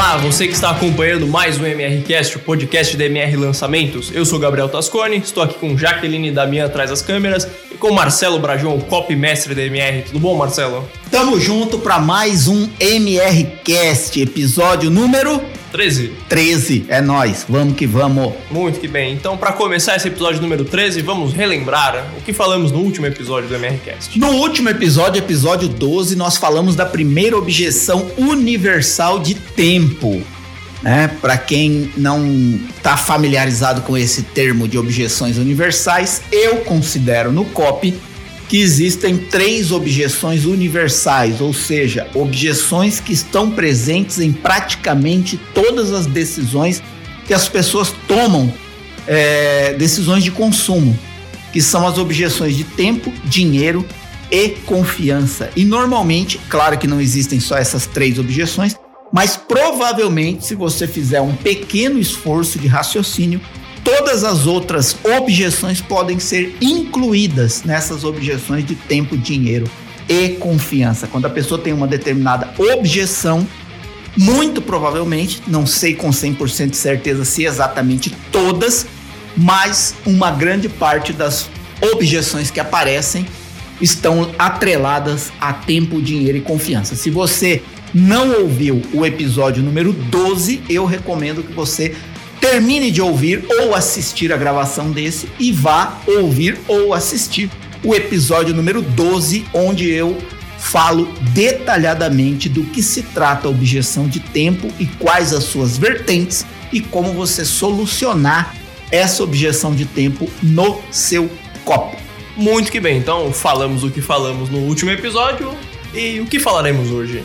Olá, você que está acompanhando mais um MRCast, o podcast da MR Lançamentos. Eu sou Gabriel Tascone, estou aqui com Jaqueline Damian atrás das câmeras e com Marcelo Brajão, copy mestre da MR. Tudo bom, Marcelo? Tamo junto para mais um MRCast, episódio número 13. 13. É nós, vamos que vamos. Muito que bem. Então, para começar esse episódio número 13, vamos relembrar o que falamos no último episódio do MRCast. No último episódio, episódio 12, nós falamos da primeira objeção universal de tempo. Né? Para quem não está familiarizado com esse termo de objeções universais, eu considero no COP que existem três objeções universais, ou seja, objeções que estão presentes em praticamente todas as decisões que as pessoas tomam, é, decisões de consumo, que são as objeções de tempo, dinheiro e confiança. E normalmente, claro que não existem só essas três objeções, mas provavelmente, se você fizer um pequeno esforço de raciocínio, todas as outras objeções podem ser incluídas nessas objeções de tempo, dinheiro e confiança. Quando a pessoa tem uma determinada objeção, muito provavelmente, não sei com 100% de certeza se exatamente todas, mas uma grande parte das objeções que aparecem estão atreladas a tempo, dinheiro e confiança. Se você não ouviu o episódio número 12, eu recomendo que você termine de ouvir ou assistir a gravação desse e vá ouvir ou assistir o episódio número 12, onde eu falo detalhadamente do que se trata a objeção de tempo e quais as suas vertentes e como você solucionar essa objeção de tempo no seu copo. Muito que bem, então falamos o que falamos no último episódio e o que falaremos hoje?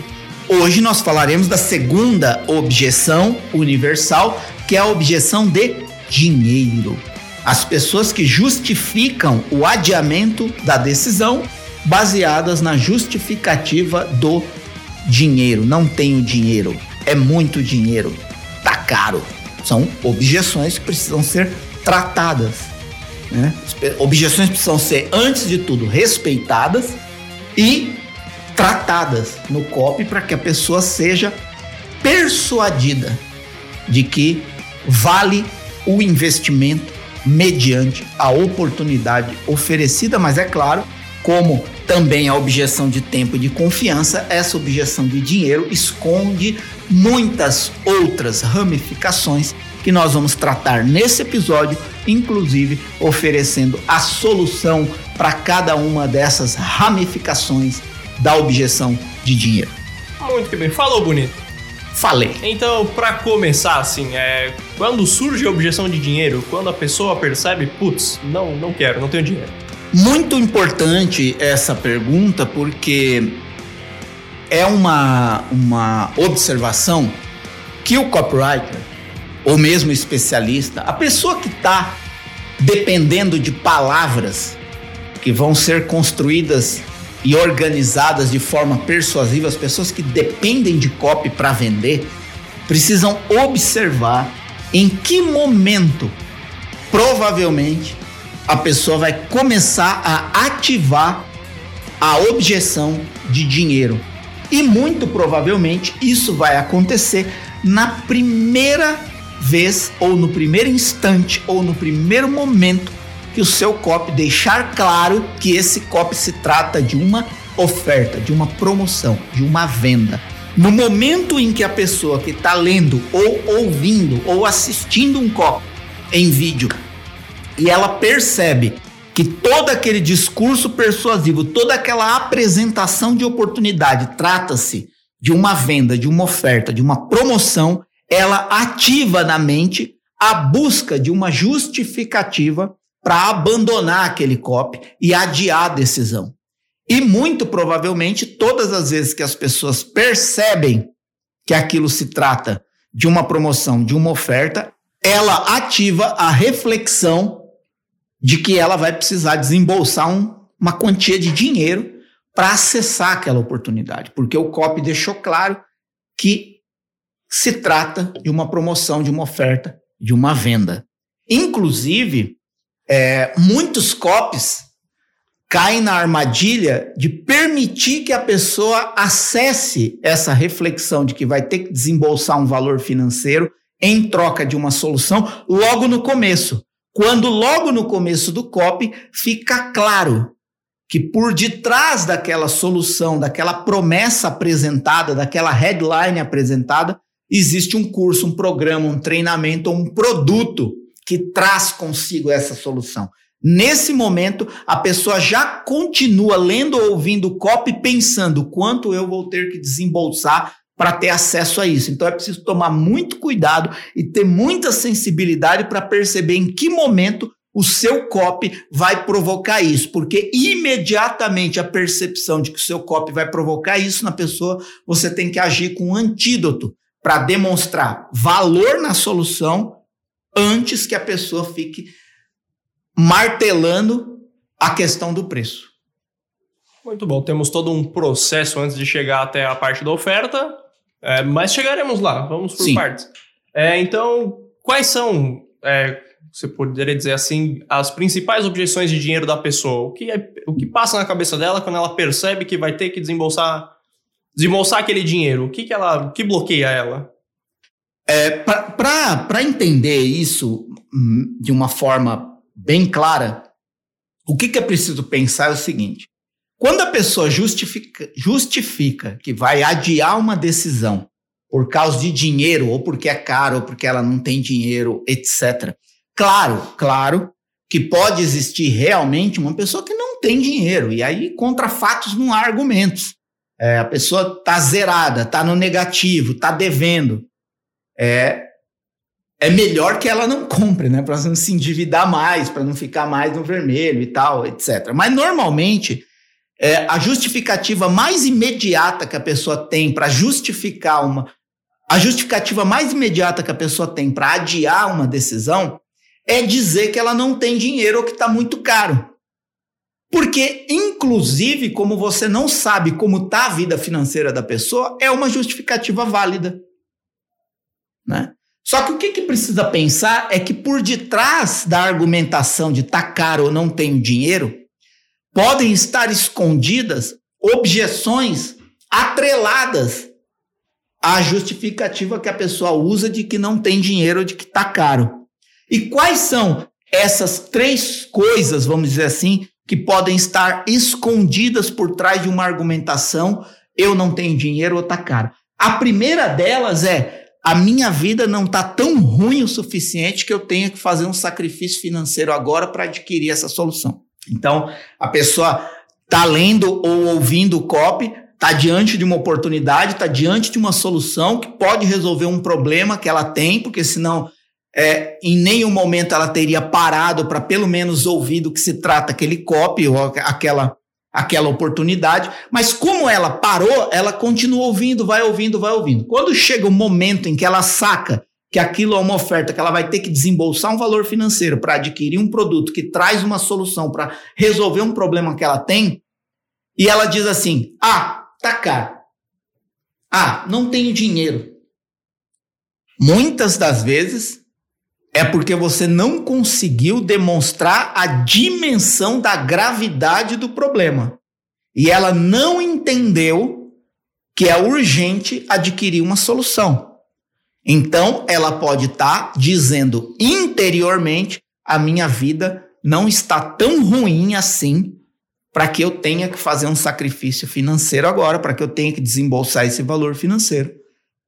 Hoje nós falaremos da segunda objeção universal, que é a objeção de dinheiro. As pessoas que justificam o adiamento da decisão baseadas na justificativa do dinheiro. Não tenho dinheiro, é muito dinheiro, tá caro. São objeções que precisam ser tratadas. Né? Objeções precisam ser, antes de tudo, respeitadas e tratadas no COP para que a pessoa seja persuadida de que vale o investimento mediante a oportunidade oferecida, mas é claro, como também a objeção de tempo e de confiança, essa objeção de dinheiro esconde muitas outras ramificações que nós vamos tratar nesse episódio, inclusive oferecendo a solução para cada uma dessas ramificações da objeção de dinheiro. Muito bem, falou bonito. Falei. Então, para começar, assim, é, quando surge a objeção de dinheiro, quando a pessoa percebe, putz, não, não quero, não tenho dinheiro. Muito importante essa pergunta, porque é uma, uma observação que o copywriter, ou mesmo especialista, a pessoa que está dependendo de palavras que vão ser construídas e organizadas de forma persuasiva, as pessoas que dependem de copy para vender, precisam observar em que momento provavelmente a pessoa vai começar a ativar a objeção de dinheiro. E muito provavelmente isso vai acontecer na primeira vez, ou no primeiro instante, ou no primeiro momento que o seu copy deixar claro que esse copy se trata de uma oferta, de uma promoção, de uma venda. No momento em que a pessoa que está lendo ou ouvindo ou assistindo um copy em vídeo e ela percebe que todo aquele discurso persuasivo, toda aquela apresentação de oportunidade trata-se de uma venda, de uma oferta, de uma promoção, ela ativa na mente a busca de uma justificativa para abandonar aquele COP e adiar a decisão. E muito provavelmente, todas as vezes que as pessoas percebem que aquilo se trata de uma promoção, de uma oferta, ela ativa a reflexão de que ela vai precisar desembolsar um, uma quantia de dinheiro para acessar aquela oportunidade, porque o COP deixou claro que se trata de uma promoção, de uma oferta, de uma venda. Inclusive, é, muitos copies cai na armadilha de permitir que a pessoa acesse essa reflexão de que vai ter que desembolsar um valor financeiro em troca de uma solução logo no começo. Quando logo no começo do COP fica claro que por detrás daquela solução, daquela promessa apresentada, daquela headline apresentada, existe um curso, um programa, um treinamento ou um produto que traz consigo essa solução. Nesse momento, a pessoa já continua lendo ou ouvindo o copy pensando quanto eu vou ter que desembolsar para ter acesso a isso. Então é preciso tomar muito cuidado e ter muita sensibilidade para perceber em que momento o seu copy vai provocar isso, porque imediatamente a percepção de que o seu copy vai provocar isso na pessoa, você tem que agir com um antídoto para demonstrar valor na solução antes que a pessoa fique martelando a questão do preço. Muito bom, temos todo um processo antes de chegar até a parte da oferta, é, mas chegaremos lá, vamos por Sim. partes. É, então, quais são, é, você poderia dizer assim, as principais objeções de dinheiro da pessoa? O que, é, o que passa na cabeça dela quando ela percebe que vai ter que desembolsar, desembolsar aquele dinheiro? O que, que, ela, o que bloqueia ela? É, Para entender isso hum, de uma forma bem clara, o que, que é preciso pensar é o seguinte: quando a pessoa justifica, justifica que vai adiar uma decisão por causa de dinheiro, ou porque é caro, ou porque ela não tem dinheiro, etc. Claro, claro que pode existir realmente uma pessoa que não tem dinheiro, e aí contra fatos não há argumentos. É, a pessoa está zerada, está no negativo, está devendo. É, é melhor que ela não compre, né? Para não se endividar mais, para não ficar mais no vermelho e tal, etc. Mas normalmente é, a justificativa mais imediata que a pessoa tem para justificar uma. A justificativa mais imediata que a pessoa tem para adiar uma decisão é dizer que ela não tem dinheiro ou que está muito caro. Porque, inclusive, como você não sabe como está a vida financeira da pessoa, é uma justificativa válida. Né? Só que o que, que precisa pensar é que por detrás da argumentação de tá caro ou não tenho dinheiro, podem estar escondidas objeções atreladas à justificativa que a pessoa usa de que não tem dinheiro ou de que está caro. E quais são essas três coisas, vamos dizer assim, que podem estar escondidas por trás de uma argumentação eu não tenho dinheiro ou está caro? A primeira delas é a minha vida não está tão ruim o suficiente que eu tenha que fazer um sacrifício financeiro agora para adquirir essa solução. Então, a pessoa está lendo ou ouvindo o copy, está diante de uma oportunidade, está diante de uma solução que pode resolver um problema que ela tem, porque senão é, em nenhum momento ela teria parado para pelo menos ouvir do que se trata aquele copy ou aquela, aquela oportunidade. Mas como ela parou, ela continua ouvindo, vai ouvindo, vai ouvindo. Quando chega o momento em que ela saca que aquilo é uma oferta que ela vai ter que desembolsar um valor financeiro para adquirir um produto que traz uma solução para resolver um problema que ela tem, e ela diz assim: ah, tá caro. Ah, não tenho dinheiro. Muitas das vezes é porque você não conseguiu demonstrar a dimensão da gravidade do problema. E ela não entendeu que é urgente adquirir uma solução. Então, ela pode estar tá dizendo interiormente: a minha vida não está tão ruim assim para que eu tenha que fazer um sacrifício financeiro agora, para que eu tenha que desembolsar esse valor financeiro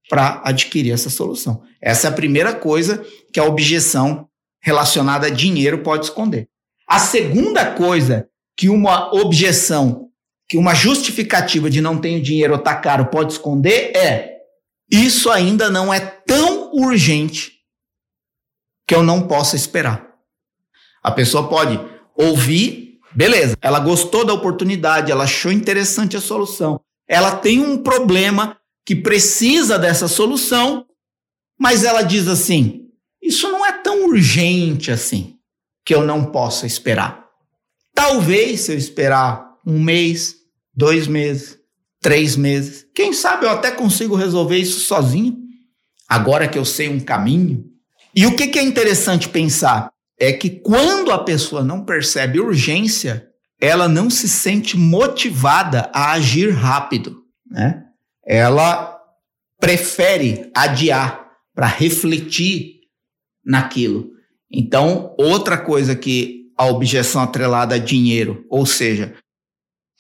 para adquirir essa solução. Essa é a primeira coisa que a objeção relacionada a dinheiro pode esconder. A segunda coisa que uma objeção, que uma justificativa de não tenho dinheiro ou tá caro pode esconder é isso ainda não é tão urgente que eu não possa esperar. A pessoa pode ouvir, beleza, ela gostou da oportunidade, ela achou interessante a solução, ela tem um problema que precisa dessa solução, mas ela diz assim: isso não é tão urgente assim que eu não possa esperar. Talvez se eu esperar um mês, dois meses, três meses. Quem sabe eu até consigo resolver isso sozinho, agora que eu sei um caminho. E o que, que é interessante pensar? É que quando a pessoa não percebe urgência, ela não se sente motivada a agir rápido, né? Ela prefere adiar para refletir naquilo. Então, outra coisa que a objeção atrelada a dinheiro, ou seja,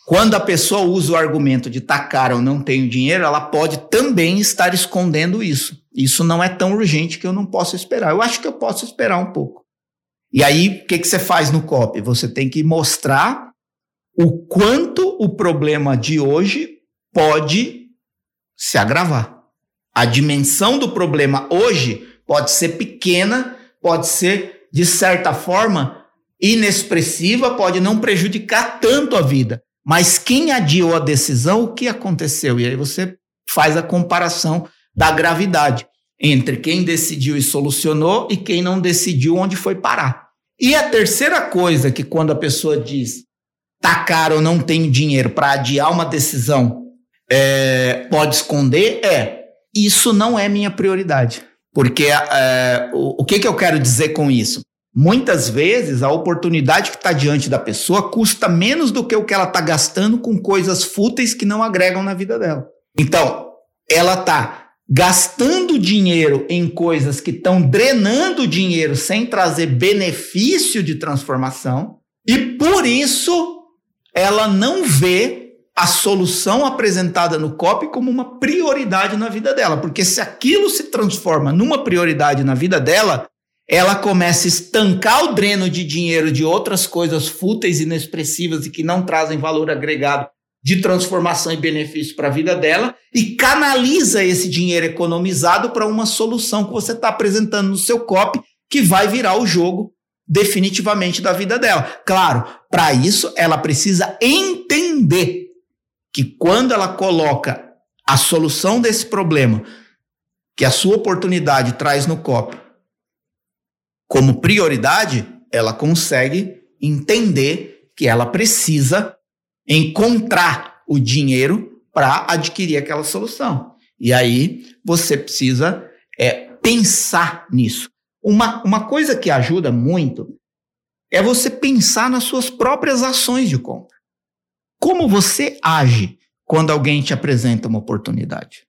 quando a pessoa usa o argumento de caro ou não tenho dinheiro, ela pode também estar escondendo isso. Isso não é tão urgente que eu não posso esperar. Eu acho que eu posso esperar um pouco. E aí, o que, que você faz no COP? Você tem que mostrar o quanto o problema de hoje pode se agravar. A dimensão do problema hoje pode ser pequena, pode ser, de certa forma, inexpressiva, pode não prejudicar tanto a vida. Mas quem adiou a decisão, o que aconteceu? E aí você faz a comparação da gravidade entre quem decidiu e solucionou e quem não decidiu onde foi parar. E a terceira coisa que quando a pessoa diz tá caro não tenho dinheiro para adiar uma decisão, é, pode esconder é isso não é minha prioridade. Porque é, o, o que, que eu quero dizer com isso? Muitas vezes a oportunidade que está diante da pessoa custa menos do que o que ela está gastando com coisas fúteis que não agregam na vida dela. Então, ela está gastando dinheiro em coisas que estão drenando dinheiro sem trazer benefício de transformação, e por isso ela não vê a solução apresentada no COP como uma prioridade na vida dela, porque se aquilo se transforma numa prioridade na vida dela, ela começa a estancar o dreno de dinheiro de outras coisas fúteis, inexpressivas e que não trazem valor agregado de transformação e benefício para a vida dela e canaliza esse dinheiro economizado para uma solução que você está apresentando no seu COP que vai virar o jogo definitivamente da vida dela. Claro, para isso ela precisa entender que quando ela coloca a solução desse problema que a sua oportunidade traz no COP como prioridade, ela consegue entender que ela precisa encontrar o dinheiro para adquirir aquela solução. E aí você precisa é, pensar nisso. Uma, uma coisa que ajuda muito é você pensar nas suas próprias ações de compra. Como você age quando alguém te apresenta uma oportunidade?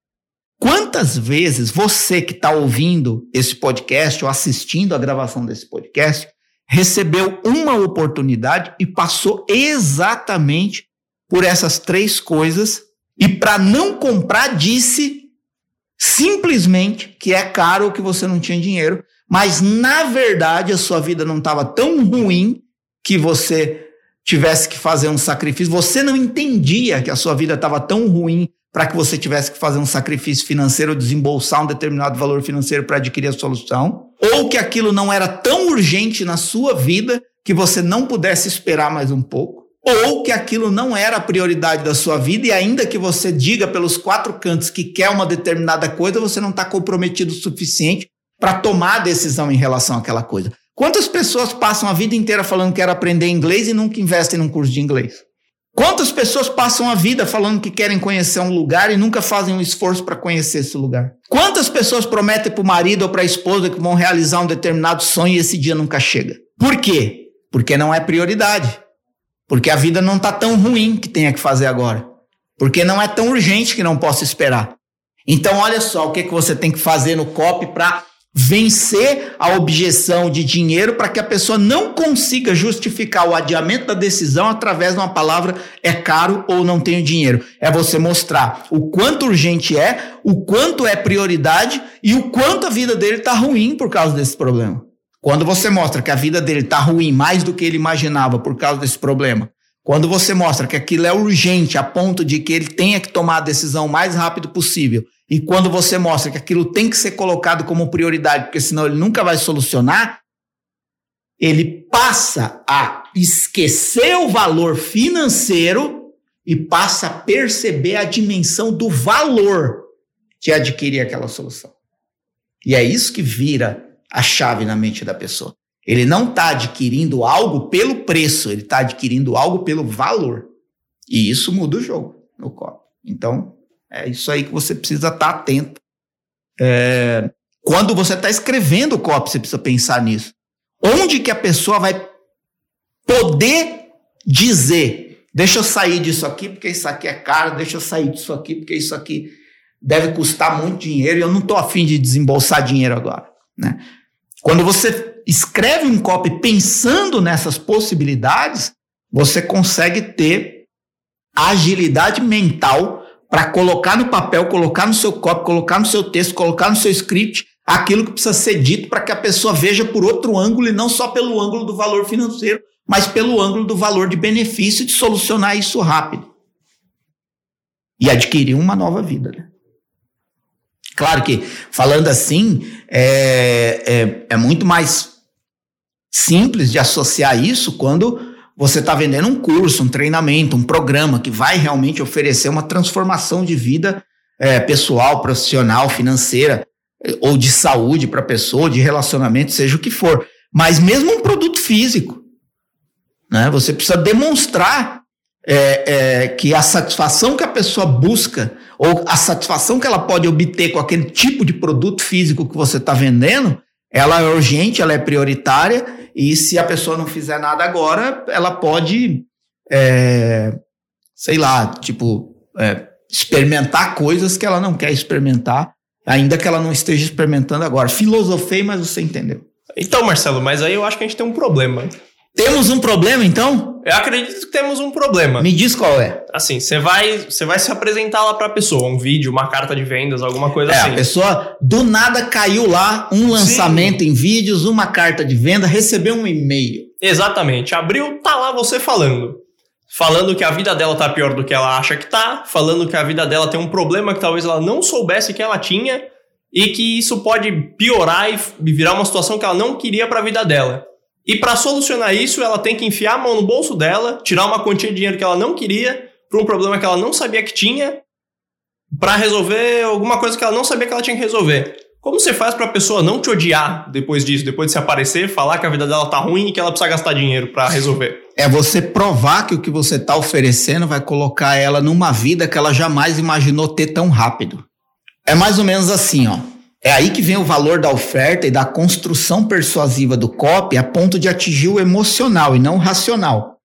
Quantas vezes você que está ouvindo esse podcast ou assistindo a gravação desse podcast recebeu uma oportunidade e passou exatamente por essas três coisas e para não comprar disse simplesmente que é caro ou que você não tinha dinheiro, mas na verdade a sua vida não estava tão ruim que você tivesse que fazer um sacrifício. Você não entendia que a sua vida estava tão ruim para que você tivesse que fazer um sacrifício financeiro desembolsar um determinado valor financeiro para adquirir a solução, ou que aquilo não era tão urgente na sua vida que você não pudesse esperar mais um pouco ou que aquilo não era a prioridade da sua vida e ainda que você diga pelos quatro cantos que quer uma determinada coisa, você não está comprometido o suficiente para tomar decisão em relação àquela coisa. Quantas pessoas passam a vida inteira falando que querem aprender inglês e nunca investem num curso de inglês? Quantas pessoas passam a vida falando que querem conhecer um lugar e nunca fazem um esforço para conhecer esse lugar? Quantas pessoas prometem para o marido ou para a esposa que vão realizar um determinado sonho e esse dia nunca chega? Por quê? Porque não é prioridade. Porque a vida não está tão ruim que tenha que fazer agora. Porque não é tão urgente que não possa esperar. Então, olha só o que, que você tem que fazer no COP para vencer a objeção de dinheiro para que a pessoa não consiga justificar o adiamento da decisão através de uma palavra é caro ou não tenho dinheiro. É você mostrar o quanto urgente é, o quanto é prioridade e o quanto a vida dele está ruim por causa desse problema. Quando você mostra que a vida dele está ruim mais do que ele imaginava por causa desse problema, quando você mostra que aquilo é urgente a ponto de que ele tenha que tomar a decisão o mais rápido possível, e quando você mostra que aquilo tem que ser colocado como prioridade, porque senão ele nunca vai solucionar, ele passa a esquecer o valor financeiro e passa a perceber a dimensão do valor de adquirir aquela solução. E é isso que vira a chave na mente da pessoa. Ele não está adquirindo algo pelo preço, ele está adquirindo algo pelo valor. E isso muda o jogo no copo. Então, é isso aí que você precisa estar tá atento. É, quando você está escrevendo o copo, você precisa pensar nisso. Onde que a pessoa vai poder dizer, deixa eu sair disso aqui porque isso aqui é caro, deixa eu sair disso aqui porque isso aqui deve custar muito dinheiro e eu não estou afim de desembolsar dinheiro agora. Né? Quando você escreve um copy pensando nessas possibilidades, você consegue ter agilidade mental para colocar no papel, colocar no seu copy, colocar no seu texto, colocar no seu script aquilo que precisa ser dito para que a pessoa veja por outro ângulo e não só pelo ângulo do valor financeiro, mas pelo ângulo do valor de benefício de solucionar isso rápido. E adquirir uma nova vida. Né? Claro que, falando assim, é, é, é muito mais simples de associar isso quando você está vendendo um curso, um treinamento, um programa que vai realmente oferecer uma transformação de vida é, pessoal, profissional, financeira, ou de saúde para a pessoa, de relacionamento, seja o que for. Mas mesmo um produto físico, né, você precisa demonstrar é, é, que a satisfação que a pessoa busca, ou a satisfação que ela pode obter com aquele tipo de produto físico que você está vendendo, ela é urgente, ela é prioritária, e se a pessoa não fizer nada agora, ela pode, é, sei lá, tipo, é, experimentar coisas que ela não quer experimentar, ainda que ela não esteja experimentando agora. Filosofei, mas você entendeu. Então, Marcelo, mas aí eu acho que a gente tem um problema. Temos um problema, então? Eu acredito que temos um problema. Me diz qual é. Assim, você vai, você vai se apresentar lá para a pessoa, um vídeo, uma carta de vendas, alguma coisa é, assim. A pessoa do nada caiu lá, um lançamento Sim. em vídeos, uma carta de venda, recebeu um e-mail. Exatamente. Abriu, tá lá você falando. Falando que a vida dela tá pior do que ela acha que tá, falando que a vida dela tem um problema que talvez ela não soubesse que ela tinha e que isso pode piorar e virar uma situação que ela não queria para a vida dela. E para solucionar isso, ela tem que enfiar a mão no bolso dela, tirar uma quantia de dinheiro que ela não queria, para um problema que ela não sabia que tinha, para resolver alguma coisa que ela não sabia que ela tinha que resolver. Como você faz para a pessoa não te odiar depois disso, depois de se aparecer, falar que a vida dela tá ruim e que ela precisa gastar dinheiro para resolver? É você provar que o que você está oferecendo vai colocar ela numa vida que ela jamais imaginou ter tão rápido. É mais ou menos assim, ó. É aí que vem o valor da oferta e da construção persuasiva do copy a ponto de atingir o emocional e não o racional.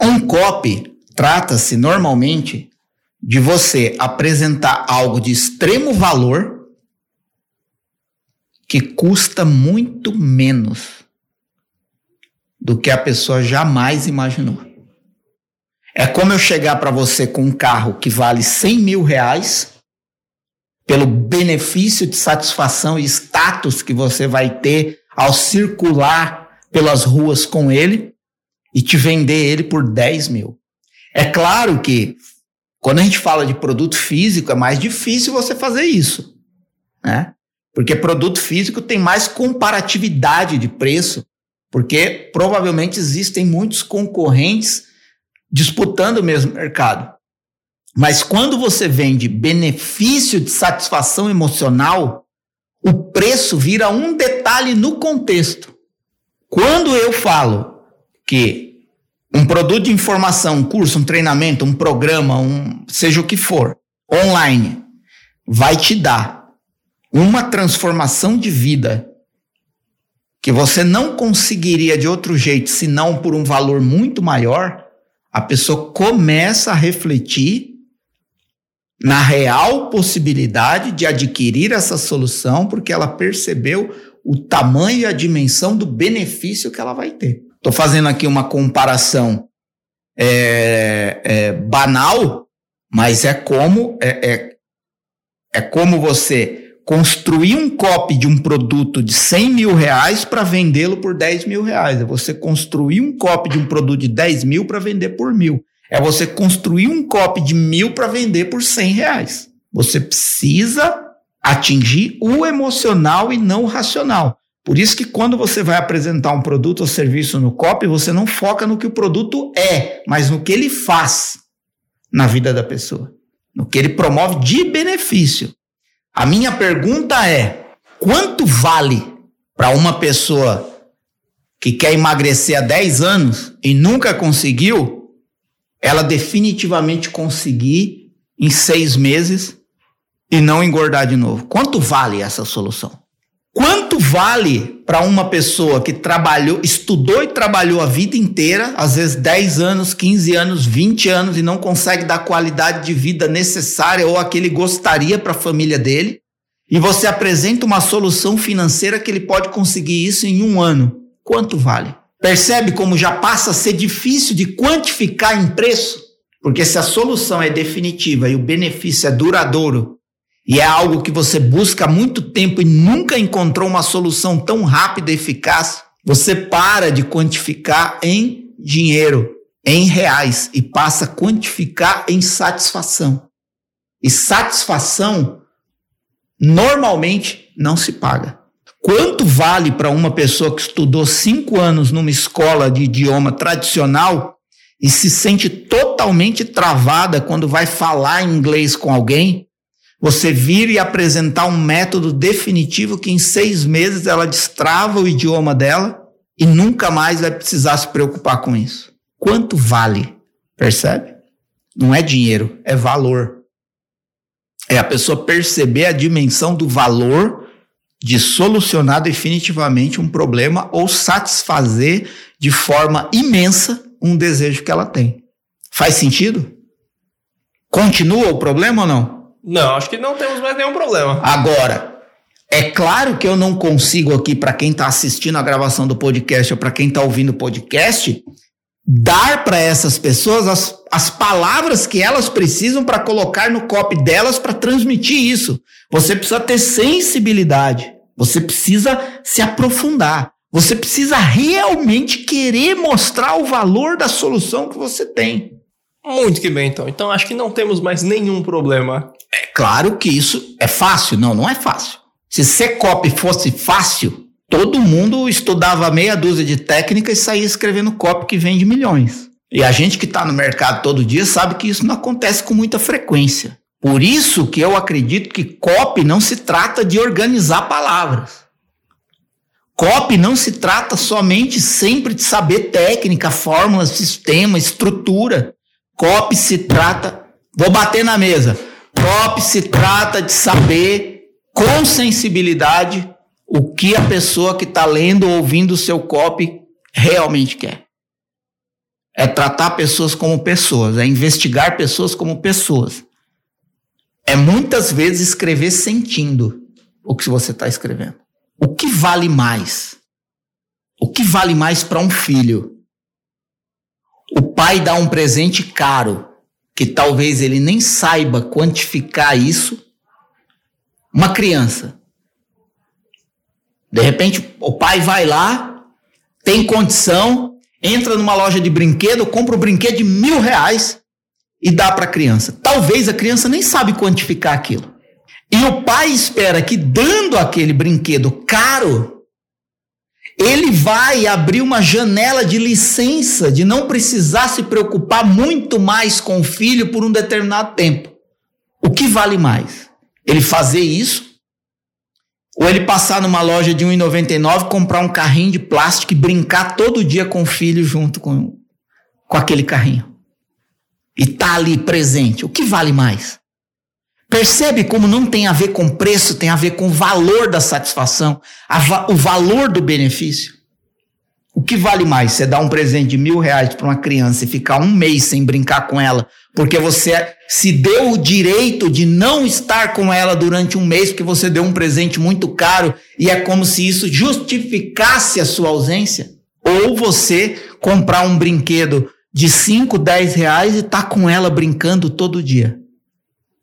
Um copy trata-se normalmente de você apresentar algo de extremo valor que custa muito menos do que a pessoa jamais imaginou. É como eu chegar para você com um carro que vale 100 mil reais pelo benefício de satisfação e status que você vai ter ao circular pelas ruas com ele e te vender ele por 10 mil. É claro que quando a gente fala de produto físico, é mais difícil você fazer isso, né? Porque produto físico tem mais comparatividade de preço, porque provavelmente existem muitos concorrentes disputando o mesmo mercado. Mas quando você vende benefício de satisfação emocional, o preço vira um detalhe no contexto. Quando eu falo que um produto de informação, um curso, um treinamento, um programa, um seja o que for, online, vai te dar uma transformação de vida que você não conseguiria de outro jeito, senão por um valor muito maior, a pessoa começa a refletir na real possibilidade de adquirir essa solução, porque ela percebeu o tamanho e a dimensão do benefício que ela vai ter. Estou fazendo aqui uma comparação é, é, banal, mas é como é, é, é como você construir um copy de um produto de 100 mil reais para vendê-lo por 10 mil reais. É você construir um copy de um produto de 10 mil para vender por mil. É você construir um copy de mil para vender por 100 reais. Você precisa atingir o emocional e não o racional. Por isso que quando você vai apresentar um produto ou serviço no copy, você não foca no que o produto é, mas no que ele faz na vida da pessoa, no que ele promove de benefício. A minha pergunta é: quanto vale para uma pessoa que quer emagrecer há 10 anos e nunca conseguiu ela definitivamente conseguir em seis meses e não engordar de novo. Quanto vale essa solução? Quanto vale para uma pessoa que trabalhou, estudou e trabalhou a vida inteira, às vezes 10 anos, 15 anos, 20 anos e não consegue dar a qualidade de vida necessária ou a que ele gostaria para a família dele? E você apresenta uma solução financeira que ele pode conseguir isso em um ano. Quanto vale? Percebe como já passa a ser difícil de quantificar em preço? Porque se a solução é definitiva e o benefício é duradouro, e é algo que você busca há muito tempo e nunca encontrou uma solução tão rápida e eficaz, você para de quantificar em dinheiro, em reais, e passa a quantificar em satisfação. E satisfação normalmente não se paga. Quanto vale para uma pessoa que estudou cinco anos numa escola de idioma tradicional e se sente totalmente travada quando vai falar inglês com alguém? Você vir e apresentar um método definitivo que em seis meses ela destrava o idioma dela e nunca mais vai precisar se preocupar com isso. Quanto vale? Percebe? Não é dinheiro, é valor. É a pessoa perceber a dimensão do valor de solucionar definitivamente um problema ou satisfazer de forma imensa um desejo que ela tem. Faz sentido? Continua o problema ou não? Não, acho que não temos mais nenhum problema. Agora, é claro que eu não consigo aqui, para quem está assistindo a gravação do podcast ou para quem está ouvindo o podcast, dar para essas pessoas as, as palavras que elas precisam para colocar no copy delas para transmitir isso. Você precisa ter sensibilidade. Você precisa se aprofundar. Você precisa realmente querer mostrar o valor da solução que você tem. Muito que bem, então. Então acho que não temos mais nenhum problema. É claro que isso é fácil. Não, não é fácil. Se ser copy fosse fácil, todo mundo estudava meia dúzia de técnicas e saía escrevendo copy que vende milhões. E a gente que está no mercado todo dia sabe que isso não acontece com muita frequência. Por isso que eu acredito que copy não se trata de organizar palavras. Copy não se trata somente sempre de saber técnica, fórmula, sistema, estrutura. COP se trata, vou bater na mesa. COP se trata de saber com sensibilidade o que a pessoa que está lendo ou ouvindo o seu COP realmente quer. É tratar pessoas como pessoas, é investigar pessoas como pessoas. É muitas vezes escrever sentindo o que você está escrevendo. O que vale mais? O que vale mais para um filho? o pai dá um presente caro, que talvez ele nem saiba quantificar isso, uma criança. De repente, o pai vai lá, tem condição, entra numa loja de brinquedo, compra um brinquedo de mil reais e dá para a criança. Talvez a criança nem sabe quantificar aquilo. E o pai espera que, dando aquele brinquedo caro, ele vai abrir uma janela de licença, de não precisar se preocupar muito mais com o filho por um determinado tempo. O que vale mais? Ele fazer isso? Ou ele passar numa loja de 1,99, comprar um carrinho de plástico e brincar todo dia com o filho junto com, com aquele carrinho? E tá ali presente. O que vale mais? Percebe como não tem a ver com preço, tem a ver com o valor da satisfação, o valor do benefício. O que vale mais? Você dar um presente de mil reais para uma criança e ficar um mês sem brincar com ela, porque você se deu o direito de não estar com ela durante um mês, porque você deu um presente muito caro e é como se isso justificasse a sua ausência? Ou você comprar um brinquedo de 5, 10 reais e tá com ela brincando todo dia?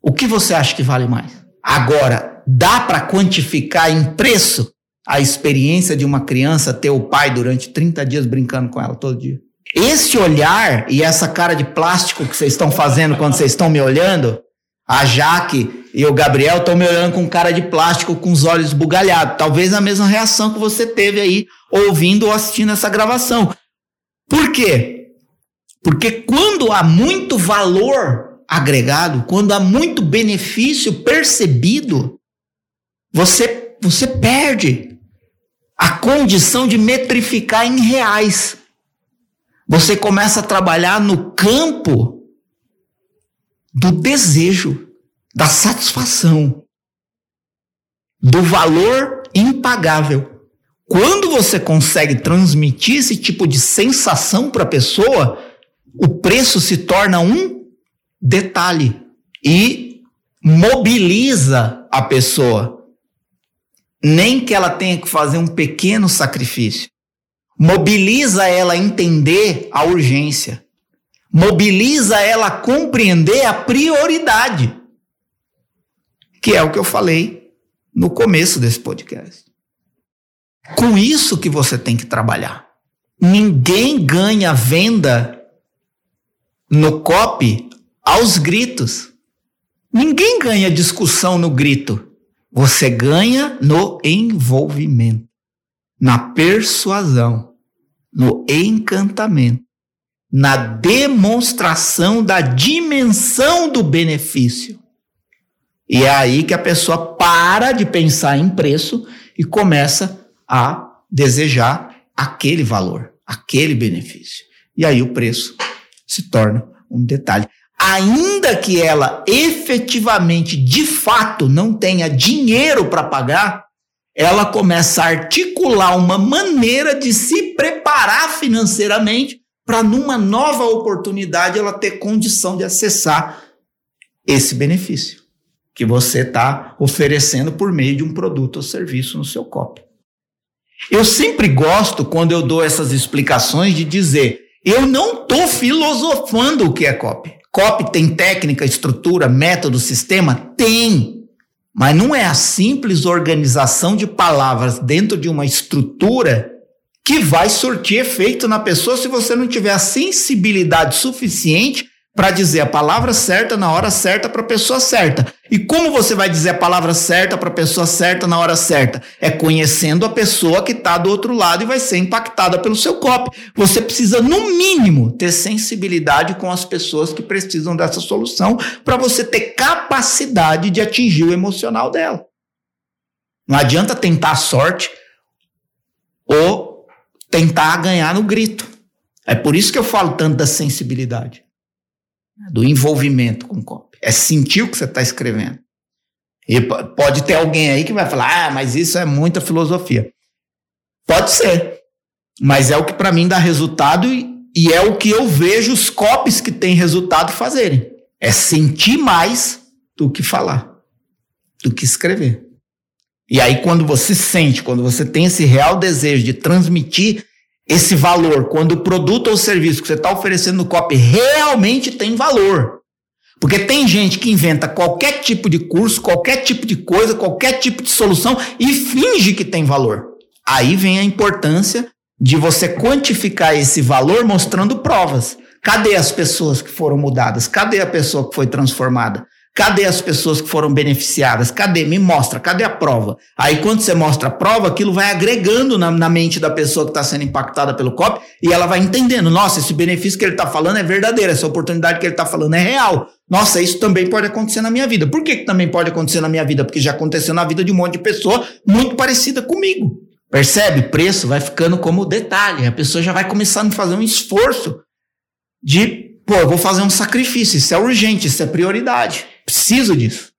O que você acha que vale mais? Agora, dá para quantificar em preço a experiência de uma criança ter o pai durante 30 dias brincando com ela todo dia? Esse olhar e essa cara de plástico que vocês estão fazendo quando vocês estão me olhando, a Jaque e o Gabriel estão me olhando com cara de plástico, com os olhos bugalhados. Talvez a mesma reação que você teve aí ouvindo ou assistindo essa gravação. Por quê? Porque quando há muito valor agregado, quando há muito benefício percebido, você, você perde a condição de metrificar em reais. Você começa a trabalhar no campo do desejo, da satisfação, do valor impagável. Quando você consegue transmitir esse tipo de sensação para a pessoa, o preço se torna um detalhe e mobiliza a pessoa. Nem que ela tenha que fazer um pequeno sacrifício. Mobiliza ela a entender a urgência. Mobiliza ela a compreender a prioridade. Que é o que eu falei no começo desse podcast. Com isso que você tem que trabalhar. Ninguém ganha venda no COP aos gritos. Ninguém ganha discussão no grito. Você ganha no envolvimento, na persuasão, no encantamento, na demonstração da dimensão do benefício. E é aí que a pessoa para de pensar em preço e começa a desejar aquele valor, aquele benefício. E aí o preço se torna um detalhe. Ainda que ela efetivamente, de fato, não tenha dinheiro para pagar, ela começa a articular uma maneira de se preparar financeiramente para, numa nova oportunidade, ela ter condição de acessar esse benefício que você está oferecendo por meio de um produto ou serviço no seu copo. Eu sempre gosto, quando eu dou essas explicações, de dizer: eu não estou filosofando o que é COP. COP tem técnica, estrutura, método, sistema? Tem. Mas não é a simples organização de palavras dentro de uma estrutura que vai surtir efeito na pessoa se você não tiver a sensibilidade suficiente para dizer a palavra certa na hora certa para a pessoa certa. E como você vai dizer a palavra certa para a pessoa certa na hora certa? É conhecendo a pessoa que está do outro lado e vai ser impactada pelo seu copo. Você precisa, no mínimo, ter sensibilidade com as pessoas que precisam dessa solução para você ter capacidade de atingir o emocional dela. Não adianta tentar a sorte ou tentar ganhar no grito. É por isso que eu falo tanto da sensibilidade do envolvimento com o copy. É sentir o que você está escrevendo. E pode ter alguém aí que vai falar, ah, mas isso é muita filosofia. Pode ser. Mas é o que para mim dá resultado e, e, é o que eu vejo os copies que têm resultado fazerem. É sentir mais do que falar, do que escrever. E aí, quando você sente, quando você tem esse real desejo de transmitir esse valor, quando o produto ou serviço que você está oferecendo no COP realmente tem valor. Porque tem gente que inventa qualquer tipo de curso, qualquer tipo de coisa, qualquer tipo de solução e finge que tem valor. Aí vem a importância de você quantificar esse valor mostrando provas. Cadê as pessoas que foram mudadas? Cadê a pessoa que foi transformada? Cadê as pessoas que foram beneficiadas? Cadê? Me mostra, cadê a prova? Aí, quando você mostra a prova, aquilo vai agregando na, na mente da pessoa que está sendo impactada pelo COP e ela vai entendendo: nossa, esse benefício que ele está falando é verdadeiro, essa oportunidade que ele está falando é real. Nossa, isso também pode acontecer na minha vida. Por que, que também pode acontecer na minha vida? Porque já aconteceu na vida de um monte de pessoa muito parecida comigo. Percebe? Preço vai ficando como detalhe. A pessoa já vai começando a fazer um esforço de, pô, eu vou fazer um sacrifício. Isso é urgente, isso é prioridade. Preciso disso.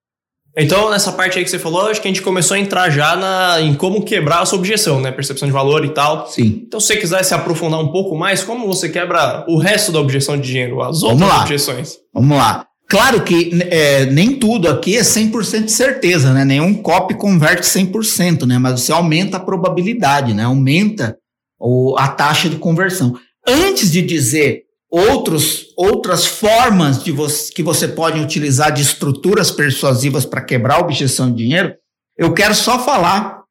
Então, nessa parte aí que você falou, acho que a gente começou a entrar já na, em como quebrar essa objeção, né? Percepção de valor e tal. Sim. Então, se você quiser se aprofundar um pouco mais, como você quebra o resto da objeção de dinheiro, as outras Vamos lá. objeções? Vamos lá. Claro que é, nem tudo aqui é 100% de certeza, né? Nenhum copy converte 100%, né? Mas você aumenta a probabilidade, né? Aumenta o, a taxa de conversão. Antes de dizer outros, outras formas de você, que você pode utilizar de estruturas persuasivas para quebrar a objeção de dinheiro, eu quero só falar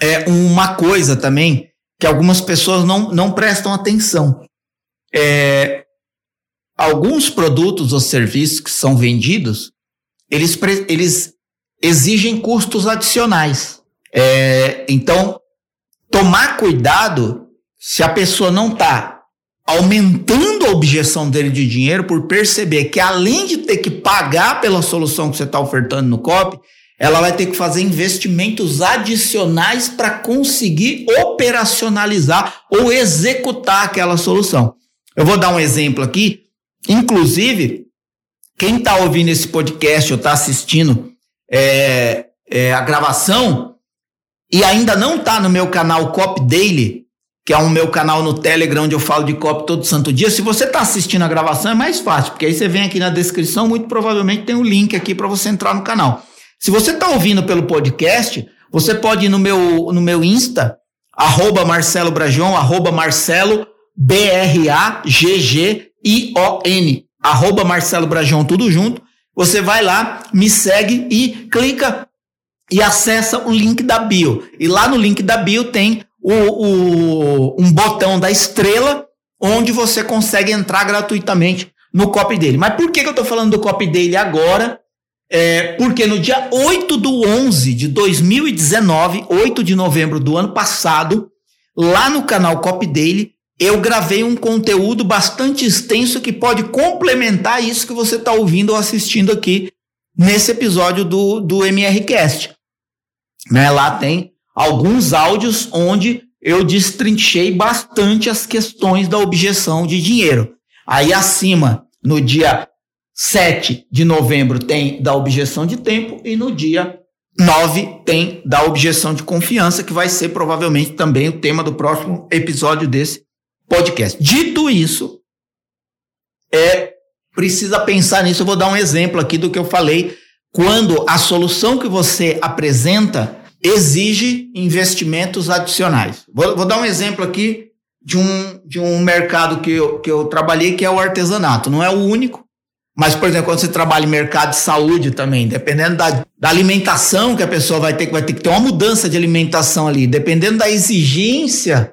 é, uma coisa também que algumas pessoas não, não prestam atenção. É, alguns produtos ou serviços que são vendidos, eles, eles exigem custos adicionais. É, então, tomar cuidado se a pessoa não está aumentando a objeção dele de dinheiro por perceber que além de ter que pagar pela solução que você está ofertando no COP, ela vai ter que fazer investimentos adicionais para conseguir operacionalizar ou executar aquela solução. Eu vou dar um exemplo aqui. Inclusive, quem está ouvindo esse podcast ou está assistindo é, é, a gravação, e ainda não está no meu canal Cop Daily, que é o meu canal no Telegram onde eu falo de copy todo santo dia. Se você está assistindo a gravação é mais fácil, porque aí você vem aqui na descrição, muito provavelmente tem um link aqui para você entrar no canal. Se você está ouvindo pelo podcast, você pode ir no meu, no meu Insta, arroba Marcelo Brajon, arroba Marcelo B-R-A-G-G-I-O-N, arroba Marcelo Brajon, tudo junto. Você vai lá, me segue e clica e acessa o link da bio. E lá no link da bio tem o, o, um botão da estrela onde você consegue entrar gratuitamente no copy dele. Mas por que, que eu estou falando do copy dele agora? É, porque no dia 8 do 11 de 2019, 8 de novembro do ano passado, lá no canal Copy Daily, eu gravei um conteúdo bastante extenso que pode complementar isso que você está ouvindo ou assistindo aqui nesse episódio do, do MRCast. Né? Lá tem alguns áudios onde eu destrinchei bastante as questões da objeção de dinheiro. Aí acima, no dia 7 de novembro, tem da objeção de tempo e no dia 9 tem da objeção de confiança, que vai ser provavelmente também o tema do próximo episódio desse podcast. Dito isso, é precisa pensar nisso. Eu vou dar um exemplo aqui do que eu falei quando a solução que você apresenta exige investimentos adicionais. Vou, vou, dar um exemplo aqui de um, de um mercado que eu, que eu trabalhei, que é o artesanato. Não é o único, mas, por exemplo, quando você trabalha em mercado de saúde também, dependendo da, da alimentação que a pessoa vai ter, vai ter que ter uma mudança de alimentação ali, dependendo da exigência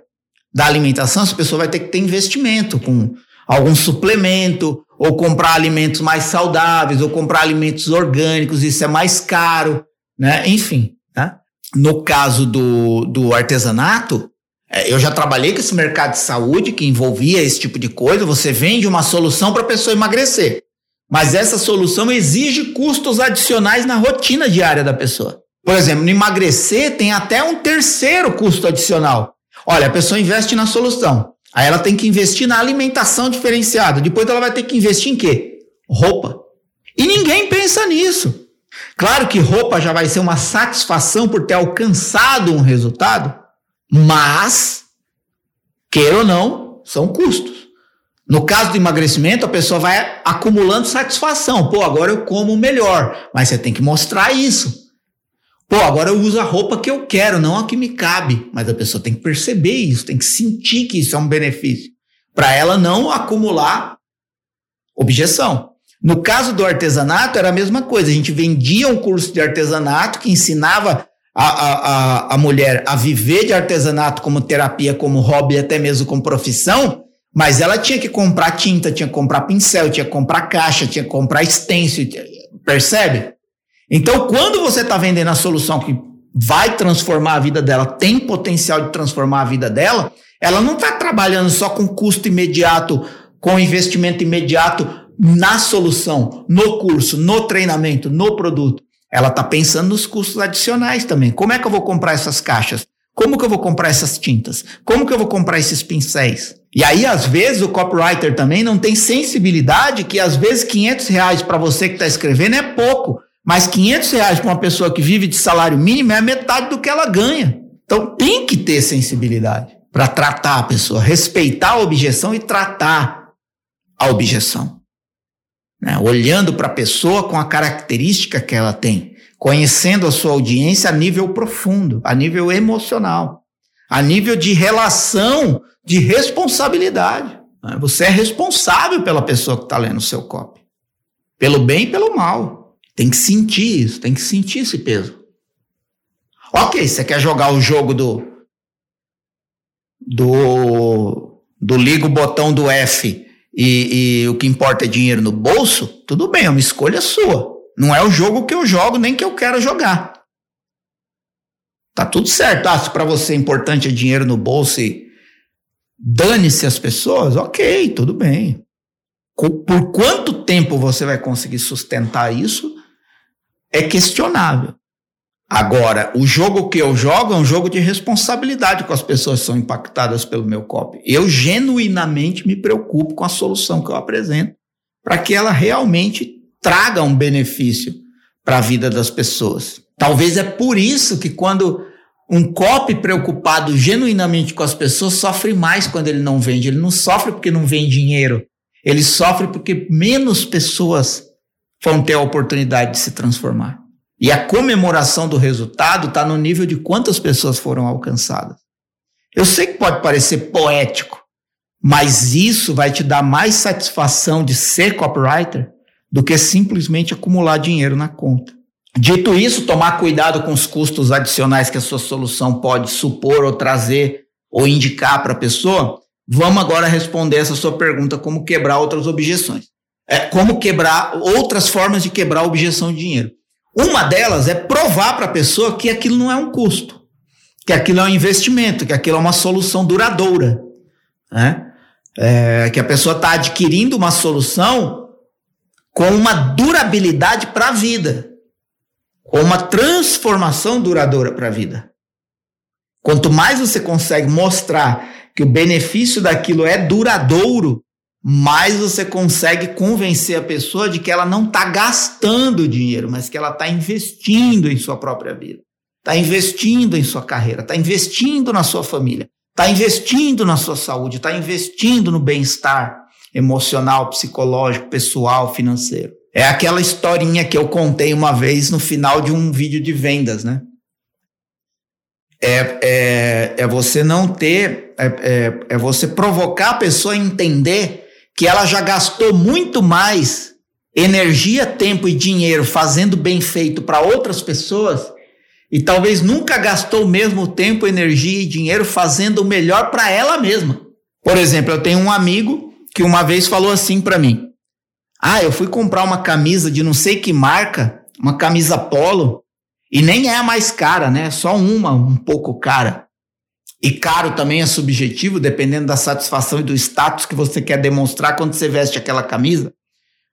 da alimentação, essa pessoa vai ter que ter investimento com algum suplemento, ou comprar alimentos mais saudáveis, ou comprar alimentos orgânicos, isso é mais caro, né? Enfim, tá? No caso do, do artesanato, é, eu já trabalhei com esse mercado de saúde que envolvia esse tipo de coisa. Você vende uma solução para a pessoa emagrecer, mas essa solução exige custos adicionais na rotina diária da pessoa. Por exemplo, no emagrecer tem até um terceiro custo adicional. Olha, a pessoa investe na solução, aí ela tem que investir na alimentação diferenciada. Depois ela vai ter que investir em quê? Roupa. E ninguém pensa nisso. Claro que roupa já vai ser uma satisfação por ter alcançado um resultado, mas, queira ou não, são custos. No caso do emagrecimento, a pessoa vai acumulando satisfação. Pô, agora eu como melhor. Mas você tem que mostrar isso. Pô, agora eu uso a roupa que eu quero, não a que me cabe. Mas a pessoa tem que perceber isso, tem que sentir que isso é um benefício. Para ela não acumular objeção. No caso do artesanato, era a mesma coisa. A gente vendia um curso de artesanato que ensinava a, a, a, mulher a viver de artesanato como terapia, como hobby, até mesmo como profissão, mas ela tinha que comprar tinta, tinha que comprar pincel, tinha que comprar caixa, tinha que comprar stencil, percebe? Então, quando você está vendendo a solução que vai transformar a vida dela, tem potencial de transformar a vida dela, ela não está trabalhando só com custo imediato, com investimento imediato, na solução, no curso, no treinamento, no produto. Ela está pensando nos custos adicionais também. Como é que eu vou comprar essas caixas? Como que eu vou comprar essas tintas? Como que eu vou comprar esses pincéis? E aí, às vezes, o copywriter também não tem sensibilidade que, às vezes, 500 reais para você que está escrevendo é pouco, mas 500 reais para uma pessoa que vive de salário mínimo é metade do que ela ganha. Então, tem que ter sensibilidade para tratar a pessoa, respeitar a objeção e tratar a objeção né? olhando para a pessoa com a característica que ela tem, conhecendo a sua audiência a nível profundo, a nível emocional, a nível de relação, de responsabilidade. Né? Você é responsável pela pessoa que está lendo o seu copy, pelo bem e pelo mal. Tem que sentir isso, tem que sentir esse peso. Ok, você quer jogar o jogo do do do liga o botão do F e, e o que importa é dinheiro no bolso, tudo bem, é uma escolha sua. Não é o jogo que eu jogo, nem que eu quero jogar. Tá tudo certo. Ah, se para você é importante é dinheiro no bolso e dane-se as pessoas, ok, tudo bem. Por quanto tempo você vai conseguir sustentar isso é questionável. Agora, o jogo que eu jogo é um jogo de responsabilidade com as pessoas que são impactadas pelo meu copy. Eu genuinamente me preocupo com a solução que eu apresento para que ela realmente traga um benefício para a vida das pessoas. Talvez é por isso que quando Um copy preocupado genuinamente com as pessoas sofre mais quando ele não vende. Ele não sofre porque não vem dinheiro. Ele sofre porque menos pessoas vão ter a oportunidade de se transformar. E a comemoração do resultado está no nível de quantas pessoas foram alcançadas. Eu sei que pode parecer poético, mas isso vai te dar mais satisfação de ser copywriter do que simplesmente acumular dinheiro na conta. Dito isso, tomar cuidado com os custos adicionais que a sua solução pode supor ou trazer ou indicar para a pessoa. Vamos agora responder essa sua pergunta: como quebrar outras objeções? É, como quebrar outras formas de quebrar a objeção de dinheiro. Uma delas é provar para a pessoa que aquilo não é um custo, que aquilo é um investimento, que aquilo é uma solução duradoura. Né? É, que a pessoa está adquirindo uma solução com uma durabilidade para a vida ou uma transformação duradoura para a vida. Quanto mais você consegue mostrar que o benefício daquilo é duradouro, mais você consegue convencer a pessoa de que ela não está gastando dinheiro, mas que ela está investindo em sua própria vida, está investindo em sua carreira, está investindo na sua família, está investindo na sua saúde, está investindo no bem-estar emocional, psicológico, pessoal, financeiro. É aquela historinha que eu contei uma vez no final de um vídeo de vendas, né? É, é, é você não ter, é, é, é você provocar a pessoa a entender que ela já gastou muito mais energia, tempo e dinheiro fazendo bem feito para outras pessoas e talvez nunca gastou o mesmo tempo, energia e dinheiro fazendo o melhor para ela mesma. Por exemplo, eu tenho um amigo que uma vez falou assim para mim: ah, eu fui comprar uma camisa de não sei que marca, uma camisa polo, e nem é a mais cara, né? Só uma, um pouco cara. E caro também é subjetivo, dependendo da satisfação e do status que você quer demonstrar quando você veste aquela camisa.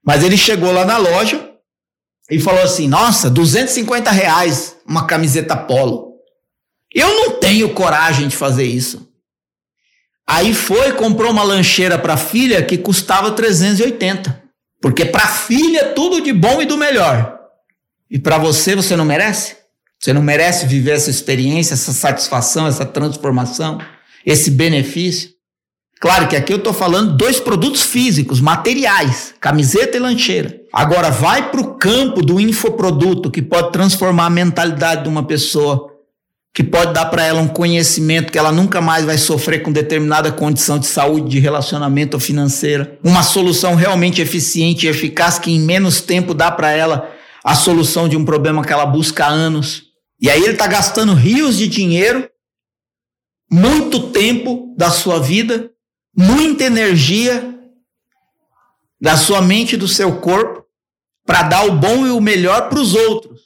Mas ele chegou lá na loja e falou assim: Nossa, 250 reais uma camiseta polo. Eu não tenho coragem de fazer isso. Aí foi comprou uma lancheira para a filha que custava 380. Porque para a filha tudo de bom e do melhor. E para você, você não merece? Você não merece viver essa experiência, essa satisfação, essa transformação, esse benefício? Claro que aqui eu estou falando dois produtos físicos, materiais, camiseta e lancheira. Agora, vai para o campo do infoproduto que pode transformar a mentalidade de uma pessoa, que pode dar para ela um conhecimento que ela nunca mais vai sofrer com determinada condição de saúde, de relacionamento ou financeira. Uma solução realmente eficiente e eficaz que em menos tempo dá para ela a solução de um problema que ela busca há anos. E aí ele está gastando rios de dinheiro, muito tempo da sua vida, muita energia da sua mente e do seu corpo para dar o bom e o melhor para os outros.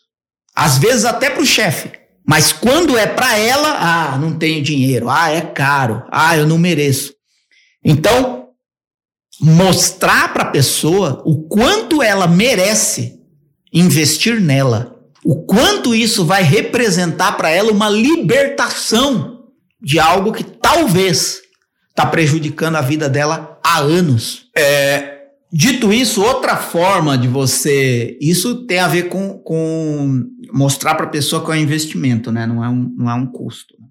Às vezes até para o chefe. Mas quando é para ela, ah, não tenho dinheiro, ah, é caro, ah, eu não mereço. Então, mostrar para a pessoa o quanto ela merece investir nela, o quanto isso vai representar para ela uma libertação de algo que talvez está prejudicando a vida dela há anos. É, Dito isso, outra forma de você. Isso tem a ver com, com mostrar para a pessoa que é um investimento, né? Não é um, não é um custo. Né?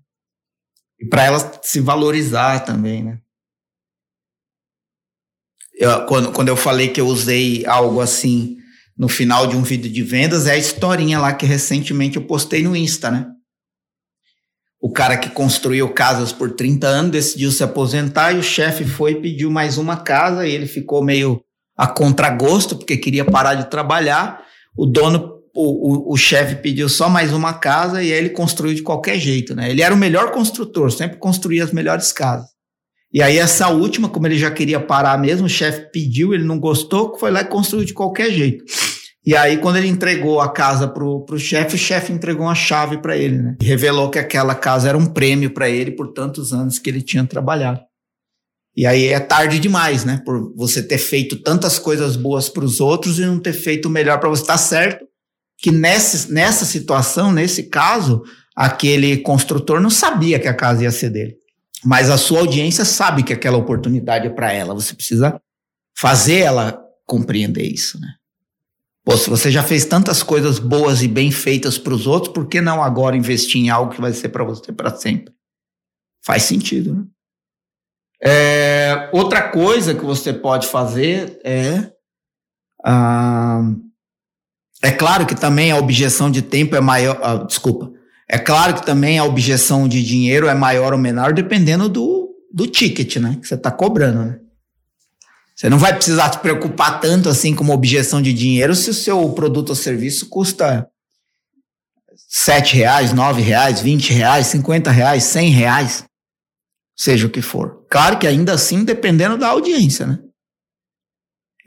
E para ela se valorizar também, né? Eu, quando, quando eu falei que eu usei algo assim no final de um vídeo de vendas, é a historinha lá que recentemente eu postei no Insta, né? O cara que construiu casas por 30 anos decidiu se aposentar e o chefe foi e pediu mais uma casa e ele ficou meio a contragosto, porque queria parar de trabalhar. O dono, o, o, o chefe pediu só mais uma casa e aí ele construiu de qualquer jeito, né? Ele era o melhor construtor, sempre construía as melhores casas. E aí essa última, como ele já queria parar mesmo, o chefe pediu, ele não gostou, foi lá e construiu de qualquer jeito. E aí, quando ele entregou a casa pro, pro chefe, o chefe entregou uma chave para ele, né? E revelou que aquela casa era um prêmio para ele por tantos anos que ele tinha trabalhado. E aí é tarde demais, né? Por você ter feito tantas coisas boas para os outros e não ter feito o melhor para você. Está certo que nessa, nessa situação, nesse caso, aquele construtor não sabia que a casa ia ser dele. Mas a sua audiência sabe que aquela oportunidade é para ela. Você precisa fazer ela compreender isso, né? Pô, se você já fez tantas coisas boas e bem feitas para os outros, por que não agora investir em algo que vai ser para você para sempre? Faz sentido, né? É, outra coisa que você pode fazer é. Ah, é claro que também a objeção de tempo é maior. Ah, desculpa. É claro que também a objeção de dinheiro é maior ou menor dependendo do, do ticket, né? Que você está cobrando, né? Você não vai precisar se preocupar tanto assim com objeção de dinheiro se o seu produto ou serviço custa sete reais, nove reais, vinte reais, cinquenta reais, cem reais, seja o que for. Claro que ainda assim dependendo da audiência, né?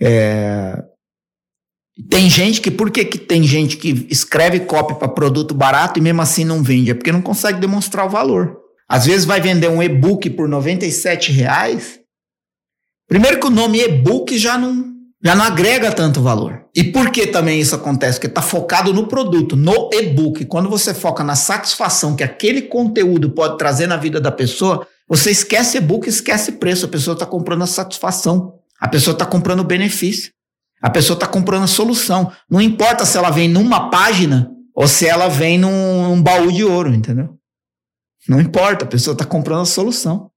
É... Tem gente que, por que, que tem gente que escreve copy para produto barato e mesmo assim não vende? É porque não consegue demonstrar o valor. Às vezes vai vender um e-book por 97 reais Primeiro que o nome e-book já não, já não agrega tanto valor. E por que também isso acontece? Porque está focado no produto, no e-book. Quando você foca na satisfação que aquele conteúdo pode trazer na vida da pessoa, você esquece e-book, esquece preço. A pessoa está comprando a satisfação. A pessoa está comprando o benefício. A pessoa está comprando a solução. Não importa se ela vem numa página ou se ela vem num, num baú de ouro, entendeu? Não importa, a pessoa está comprando a solução.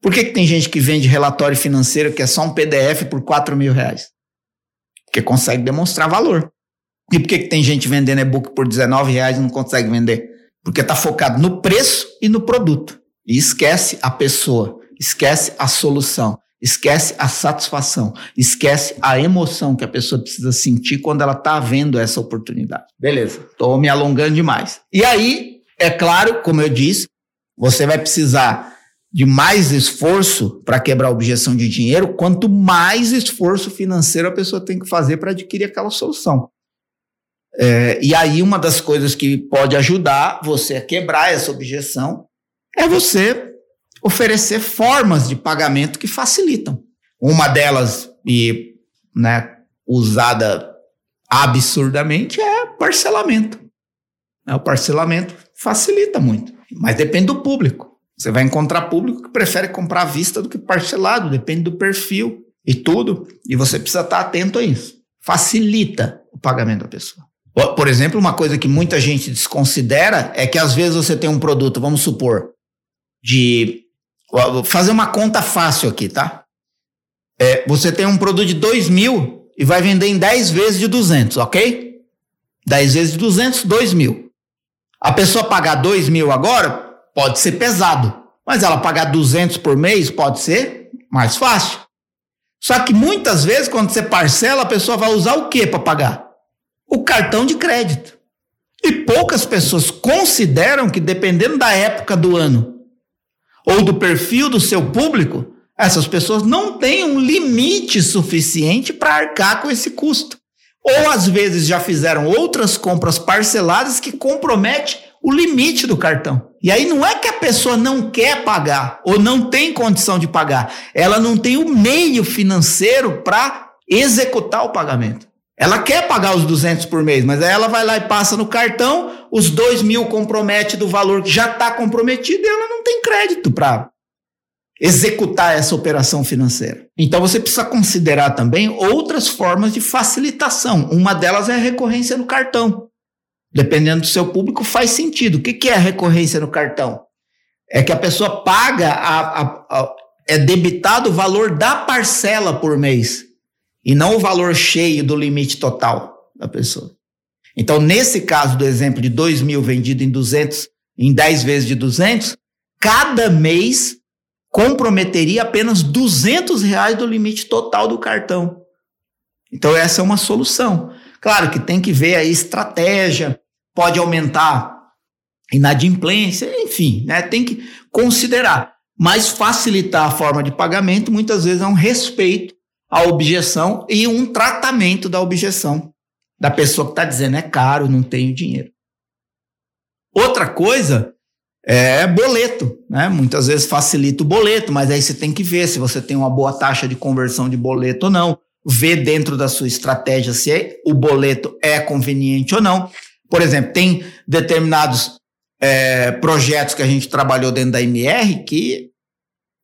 Por que, que tem gente que vende relatório financeiro que é só um PDF por 4 mil reais? Porque consegue demonstrar valor. E por que, que tem gente vendendo e-book por 19 reais e não consegue vender? Porque está focado no preço e no produto. E esquece a pessoa, esquece a solução, esquece a satisfação, esquece a emoção que a pessoa precisa sentir quando ela está vendo essa oportunidade. Beleza, estou me alongando demais. E aí, é claro, como eu disse, você vai precisar de mais esforço para quebrar a objeção de dinheiro, quanto mais esforço financeiro a pessoa tem que fazer para adquirir aquela solução. É, e aí, uma das coisas que pode ajudar você a quebrar essa objeção é você oferecer formas de pagamento que facilitam. Uma delas, e né, usada absurdamente, é parcelamento. O parcelamento facilita muito, mas depende do público. Você vai encontrar público que prefere comprar à vista do que parcelado, depende do perfil e tudo. E você precisa estar atento a isso. Facilita o pagamento da pessoa. Por exemplo, uma coisa que muita gente desconsidera é que às vezes você tem um produto, vamos supor, de. Vou fazer uma conta fácil aqui, tá? É, você tem um produto de 2 mil e vai vender em 10 vezes de 200, ok? 10 vezes de 200, 2 mil. A pessoa pagar 2 mil agora, pode ser pesado. Mas ela pagar 200 por mês pode ser mais fácil. Só que muitas vezes, quando você parcela, a pessoa vai usar o que para pagar? O cartão de crédito. E poucas pessoas consideram que, dependendo da época do ano ou do perfil do seu público, essas pessoas não têm um limite suficiente para arcar com esse custo. Ou às vezes já fizeram outras compras parceladas que compromete o limite do cartão. E aí não é que a pessoa não quer pagar ou não tem condição de pagar, ela não tem o meio financeiro para executar o pagamento. Ela quer pagar os 200 por mês, mas aí ela vai lá e passa no cartão, os 2 mil compromete do valor que já está comprometido e ela não tem crédito para executar essa operação financeira. Então você precisa considerar também outras formas de facilitação. Uma delas é a recorrência no cartão dependendo do seu público, faz sentido. O que, que é a recorrência no cartão? É que a pessoa paga, a, a, a, é debitado o valor da parcela por mês e não o valor cheio do limite total da pessoa. Então, nesse caso do exemplo de 2 mil vendido em 200, em 10 vezes de 200, cada mês comprometeria apenas 200 reais do limite total do cartão. Então, essa é uma solução. Claro que tem que ver a estratégia, pode aumentar inadimplência, enfim, né? tem que considerar. Mas facilitar a forma de pagamento muitas vezes é um respeito à objeção e um tratamento da objeção da pessoa que está dizendo é caro, não tenho dinheiro. Outra coisa é boleto, né? Muitas vezes facilita o boleto, mas aí você tem que ver se você tem uma boa taxa de conversão de boleto ou não, ver dentro da sua estratégia se o boleto é conveniente ou não. Por exemplo, tem determinados é, projetos que a gente trabalhou dentro da MR que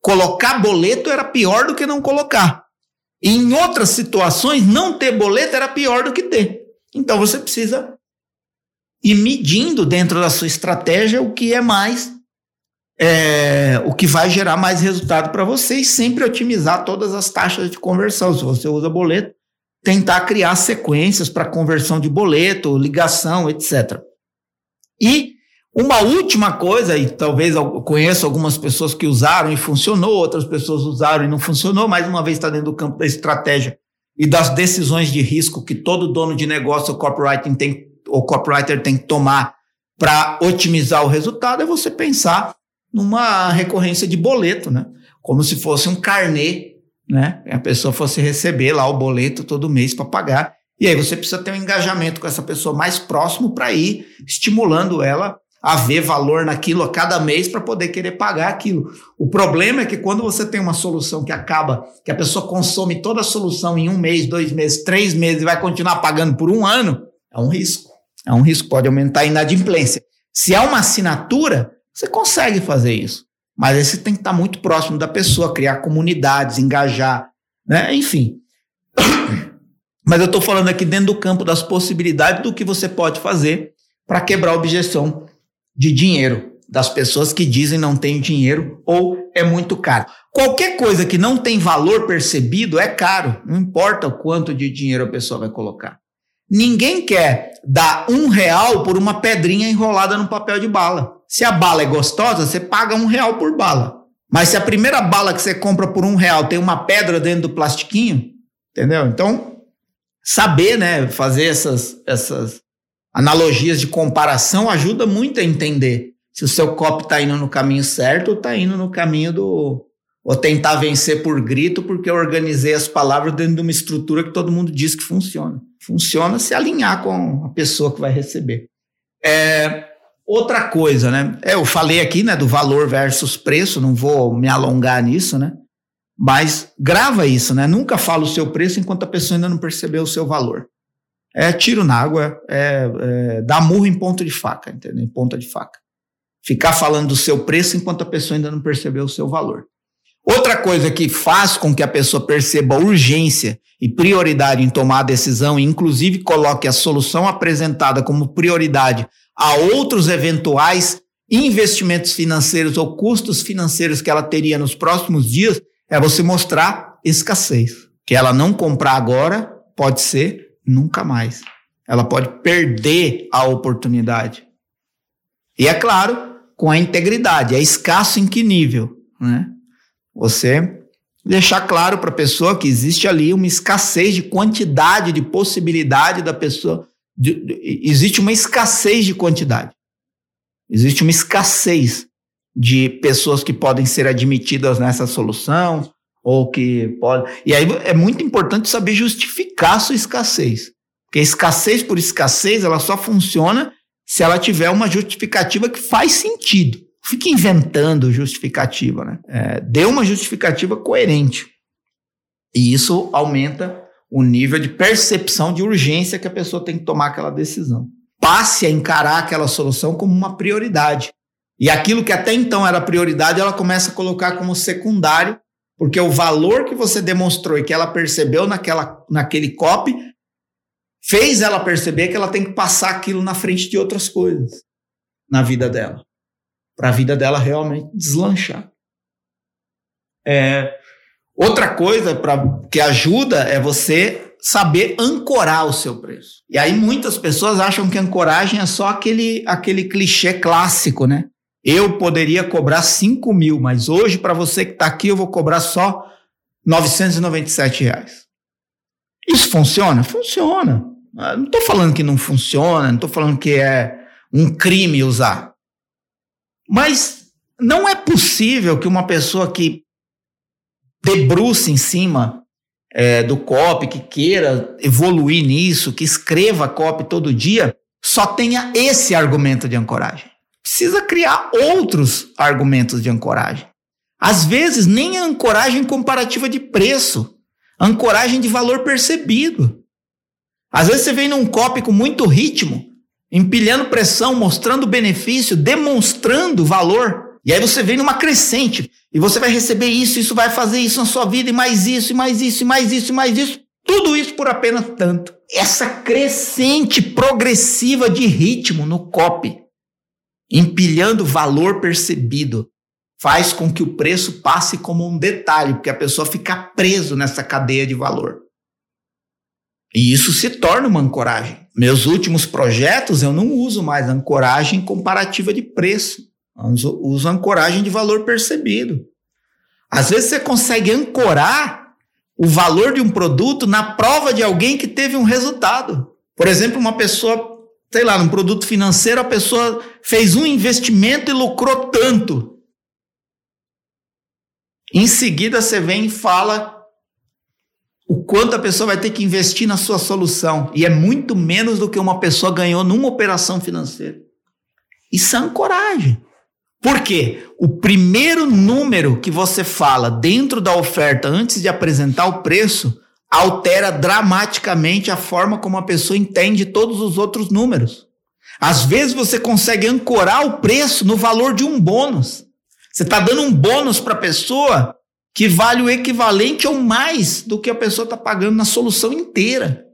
colocar boleto era pior do que não colocar. E em outras situações, não ter boleto era pior do que ter. Então você precisa ir medindo dentro da sua estratégia o que é mais, é, o que vai gerar mais resultado para você e sempre otimizar todas as taxas de conversão. Se você usa boleto, tentar criar sequências para conversão de boleto, ligação, etc. E uma última coisa, e talvez eu conheça algumas pessoas que usaram e funcionou, outras pessoas usaram e não funcionou, mais uma vez está dentro do campo da estratégia e das decisões de risco que todo dono de negócio, o copywriting tem, o copywriter tem que tomar para otimizar o resultado, é você pensar numa recorrência de boleto, né? Como se fosse um carnê, né? A pessoa fosse receber lá o boleto todo mês para pagar. E aí você precisa ter um engajamento com essa pessoa mais próximo para ir estimulando ela a ver valor naquilo a cada mês para poder querer pagar aquilo. O problema é que quando você tem uma solução que acaba, que a pessoa consome toda a solução em um mês, dois meses, três meses e vai continuar pagando por um ano, é um risco. É um risco, pode aumentar a inadimplência. Se é uma assinatura, você consegue fazer isso. Mas aí você tem que estar muito próximo da pessoa, criar comunidades, engajar, né? enfim. Mas eu estou falando aqui dentro do campo das possibilidades do que você pode fazer para quebrar a objeção de dinheiro das pessoas que dizem não tem dinheiro ou é muito caro. Qualquer coisa que não tem valor percebido é caro, não importa o quanto de dinheiro a pessoa vai colocar. Ninguém quer dar um real por uma pedrinha enrolada no papel de bala. Se a bala é gostosa, você paga um real por bala. Mas se a primeira bala que você compra por um real tem uma pedra dentro do plastiquinho, entendeu? Então, saber, né, fazer essas, essas analogias de comparação ajuda muito a entender se o seu copo está indo no caminho certo ou está indo no caminho do. Ou tentar vencer por grito, porque eu organizei as palavras dentro de uma estrutura que todo mundo diz que funciona. Funciona se alinhar com a pessoa que vai receber. É, outra coisa, né? É, eu falei aqui né, do valor versus preço, não vou me alongar nisso, né? Mas grava isso, né? Nunca fala o seu preço enquanto a pessoa ainda não percebeu o seu valor é tiro na água, é, é dar murro em ponta de faca, entendeu? Em ponta de faca. Ficar falando do seu preço enquanto a pessoa ainda não percebeu o seu valor. Outra coisa que faz com que a pessoa perceba urgência e prioridade em tomar a decisão, e inclusive coloque a solução apresentada como prioridade a outros eventuais investimentos financeiros ou custos financeiros que ela teria nos próximos dias, é você mostrar escassez. Que ela não comprar agora pode ser nunca mais. Ela pode perder a oportunidade. E é claro, com a integridade. É escasso em que nível? Né? Você deixar claro para a pessoa que existe ali uma escassez de quantidade, de possibilidade da pessoa. De, de, existe uma escassez de quantidade. Existe uma escassez de pessoas que podem ser admitidas nessa solução, ou que pode. E aí é muito importante saber justificar a sua escassez. Porque escassez por escassez, ela só funciona se ela tiver uma justificativa que faz sentido. Fique inventando justificativa, né? É, dê uma justificativa coerente. E isso aumenta o nível de percepção de urgência que a pessoa tem que tomar aquela decisão. Passe a encarar aquela solução como uma prioridade. E aquilo que até então era prioridade, ela começa a colocar como secundário porque o valor que você demonstrou e que ela percebeu naquela, naquele copy fez ela perceber que ela tem que passar aquilo na frente de outras coisas na vida dela. Para a vida dela realmente deslanchar. É, outra coisa pra, que ajuda é você saber ancorar o seu preço. E aí muitas pessoas acham que ancoragem é só aquele, aquele clichê clássico, né? Eu poderia cobrar 5 mil, mas hoje, para você que está aqui, eu vou cobrar só 997 reais. Isso funciona? Funciona. Ah, não estou falando que não funciona, não estou falando que é um crime usar. Mas não é possível que uma pessoa que debruce em cima é, do COP, que queira evoluir nisso, que escreva COP todo dia, só tenha esse argumento de ancoragem precisa criar outros argumentos de ancoragem. Às vezes, nem a ancoragem comparativa de preço, ancoragem de valor percebido. Às vezes você vem num copy com muito ritmo, empilhando pressão, mostrando benefício, demonstrando valor. E aí você vem numa crescente e você vai receber isso, isso vai fazer isso na sua vida, e mais isso, e mais isso, e mais isso, e mais isso. Tudo isso por apenas tanto. Essa crescente progressiva de ritmo no copy, empilhando valor percebido, faz com que o preço passe como um detalhe, porque a pessoa fica preso nessa cadeia de valor. E isso se torna uma ancoragem. Meus últimos projetos eu não uso mais ancoragem comparativa de preço. Eu uso ancoragem de valor percebido. Às vezes você consegue ancorar o valor de um produto na prova de alguém que teve um resultado. Por exemplo, uma pessoa, sei lá, num produto financeiro, a pessoa fez um investimento e lucrou tanto. Em seguida, você vem e fala o quanto a pessoa vai ter que investir na sua solução. E é muito menos do que uma pessoa ganhou numa operação financeira. Isso é ancoragem. Por quê? O primeiro número que você fala dentro da oferta antes de apresentar o preço altera dramaticamente a forma como a pessoa entende todos os outros números. Às vezes você consegue ancorar o preço no valor de um bônus. Você está dando um bônus para a pessoa que vale o equivalente ou mais do que a pessoa está pagando na solução inteira.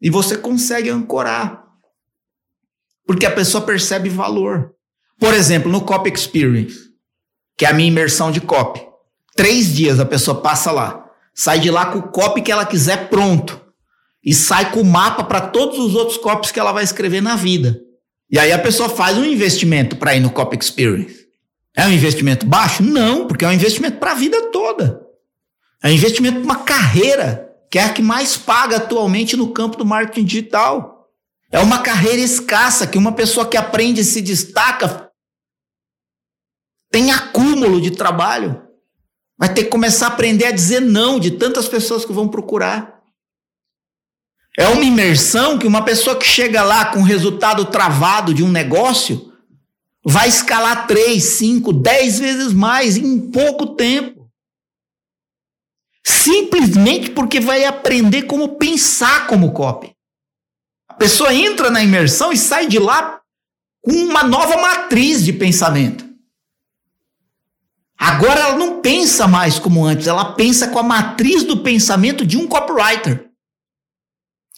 E você consegue ancorar. Porque a pessoa percebe valor. Por exemplo, no Cop Experience, que é a minha imersão de copy. Três dias a pessoa passa lá, sai de lá com o copy que ela quiser pronto. E sai com o mapa para todos os outros copies que ela vai escrever na vida. E aí a pessoa faz um investimento para ir no Cop Experience. É um investimento baixo? Não, porque é um investimento para a vida toda. É um investimento para uma carreira, que é a que mais paga atualmente no campo do marketing digital. É uma carreira escassa, que uma pessoa que aprende e se destaca tem acúmulo de trabalho. Vai ter que começar a aprender a dizer não de tantas pessoas que vão procurar. É uma imersão que uma pessoa que chega lá com resultado travado de um negócio vai escalar 3, 5, 10 vezes mais em pouco tempo. Simplesmente porque vai aprender como pensar como copy. A pessoa entra na imersão e sai de lá com uma nova matriz de pensamento. Agora ela não pensa mais como antes, ela pensa com a matriz do pensamento de um copywriter.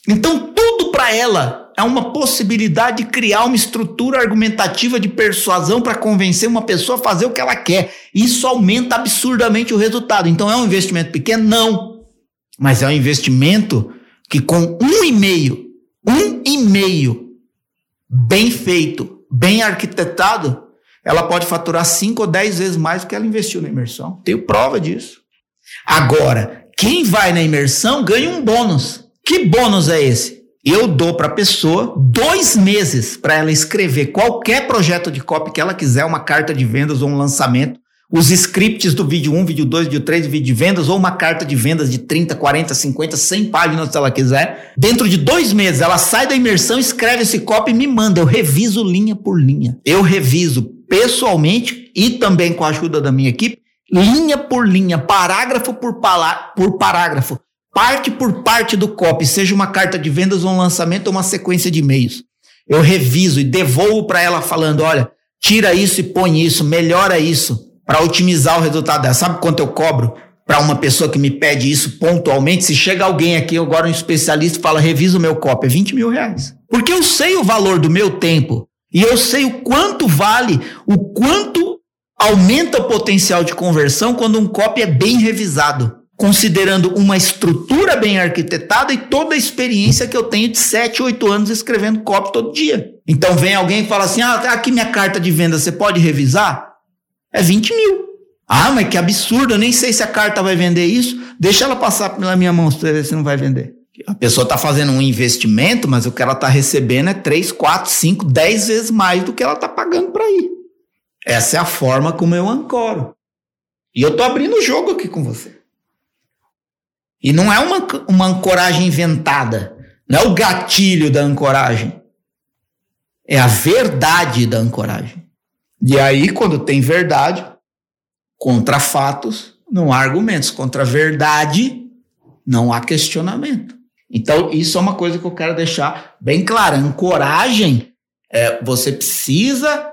Então tudo para ela é uma possibilidade de criar uma estrutura argumentativa de persuasão para convencer uma pessoa a fazer o que ela quer. Isso aumenta absurdamente o resultado. Então é um investimento pequeno? Não. Mas é um investimento que com um e-mail, um e-mail bem feito, bem arquitetado, ela pode faturar 5 ou 10 vezes mais do que ela investiu na imersão. Tenho prova disso. Agora, quem vai na imersão ganha um bônus. Que bônus é esse? Eu dou para a pessoa dois meses para ela escrever qualquer projeto de copy que ela quiser, uma carta de vendas ou um lançamento, os scripts do vídeo 1, vídeo 2, vídeo 3, vídeo de vendas, ou uma carta de vendas de 30, 40, 50, 100 páginas se ela quiser. Dentro de dois meses, ela sai da imersão, escreve esse copy e me manda. Eu reviso linha por linha. Eu reviso pessoalmente e também com a ajuda da minha equipe, linha por linha, parágrafo por, por parágrafo, parte por parte do copy, seja uma carta de vendas, um lançamento ou uma sequência de e-mails. Eu reviso e devolvo para ela falando: olha, tira isso e põe isso, melhora isso, para otimizar o resultado dela. Sabe quanto eu cobro para uma pessoa que me pede isso pontualmente? Se chega alguém aqui, agora um especialista, fala: revisa o meu copy, é 20 mil reais. Porque eu sei o valor do meu tempo e eu sei o quanto vale, o quanto aumenta o potencial de conversão quando um copy é bem revisado, considerando uma estrutura bem arquitetada e toda a experiência que eu tenho de 7, 8 anos escrevendo copy todo dia. Então vem alguém e fala assim: ah, tá aqui minha carta de venda, você pode revisar? É 20 mil. Ah, mas que absurdo, eu nem sei se a carta vai vender isso. Deixa ela passar pela minha mão, ver se não vai vender. A pessoa está fazendo um investimento, mas o que ela está recebendo é 3, 4, 5, 10 vezes mais do que ela está pagando para ir. Essa é a forma como eu ancoro. E eu estou abrindo o jogo aqui com você. E não é uma, uma ancoragem inventada. Não é o gatilho da ancoragem. É a verdade da ancoragem. E aí, quando tem verdade, contra fatos, não há argumentos. Contra verdade, não há questionamento. Então, isso é uma coisa que eu quero deixar bem clara. Ancoragem, é, você precisa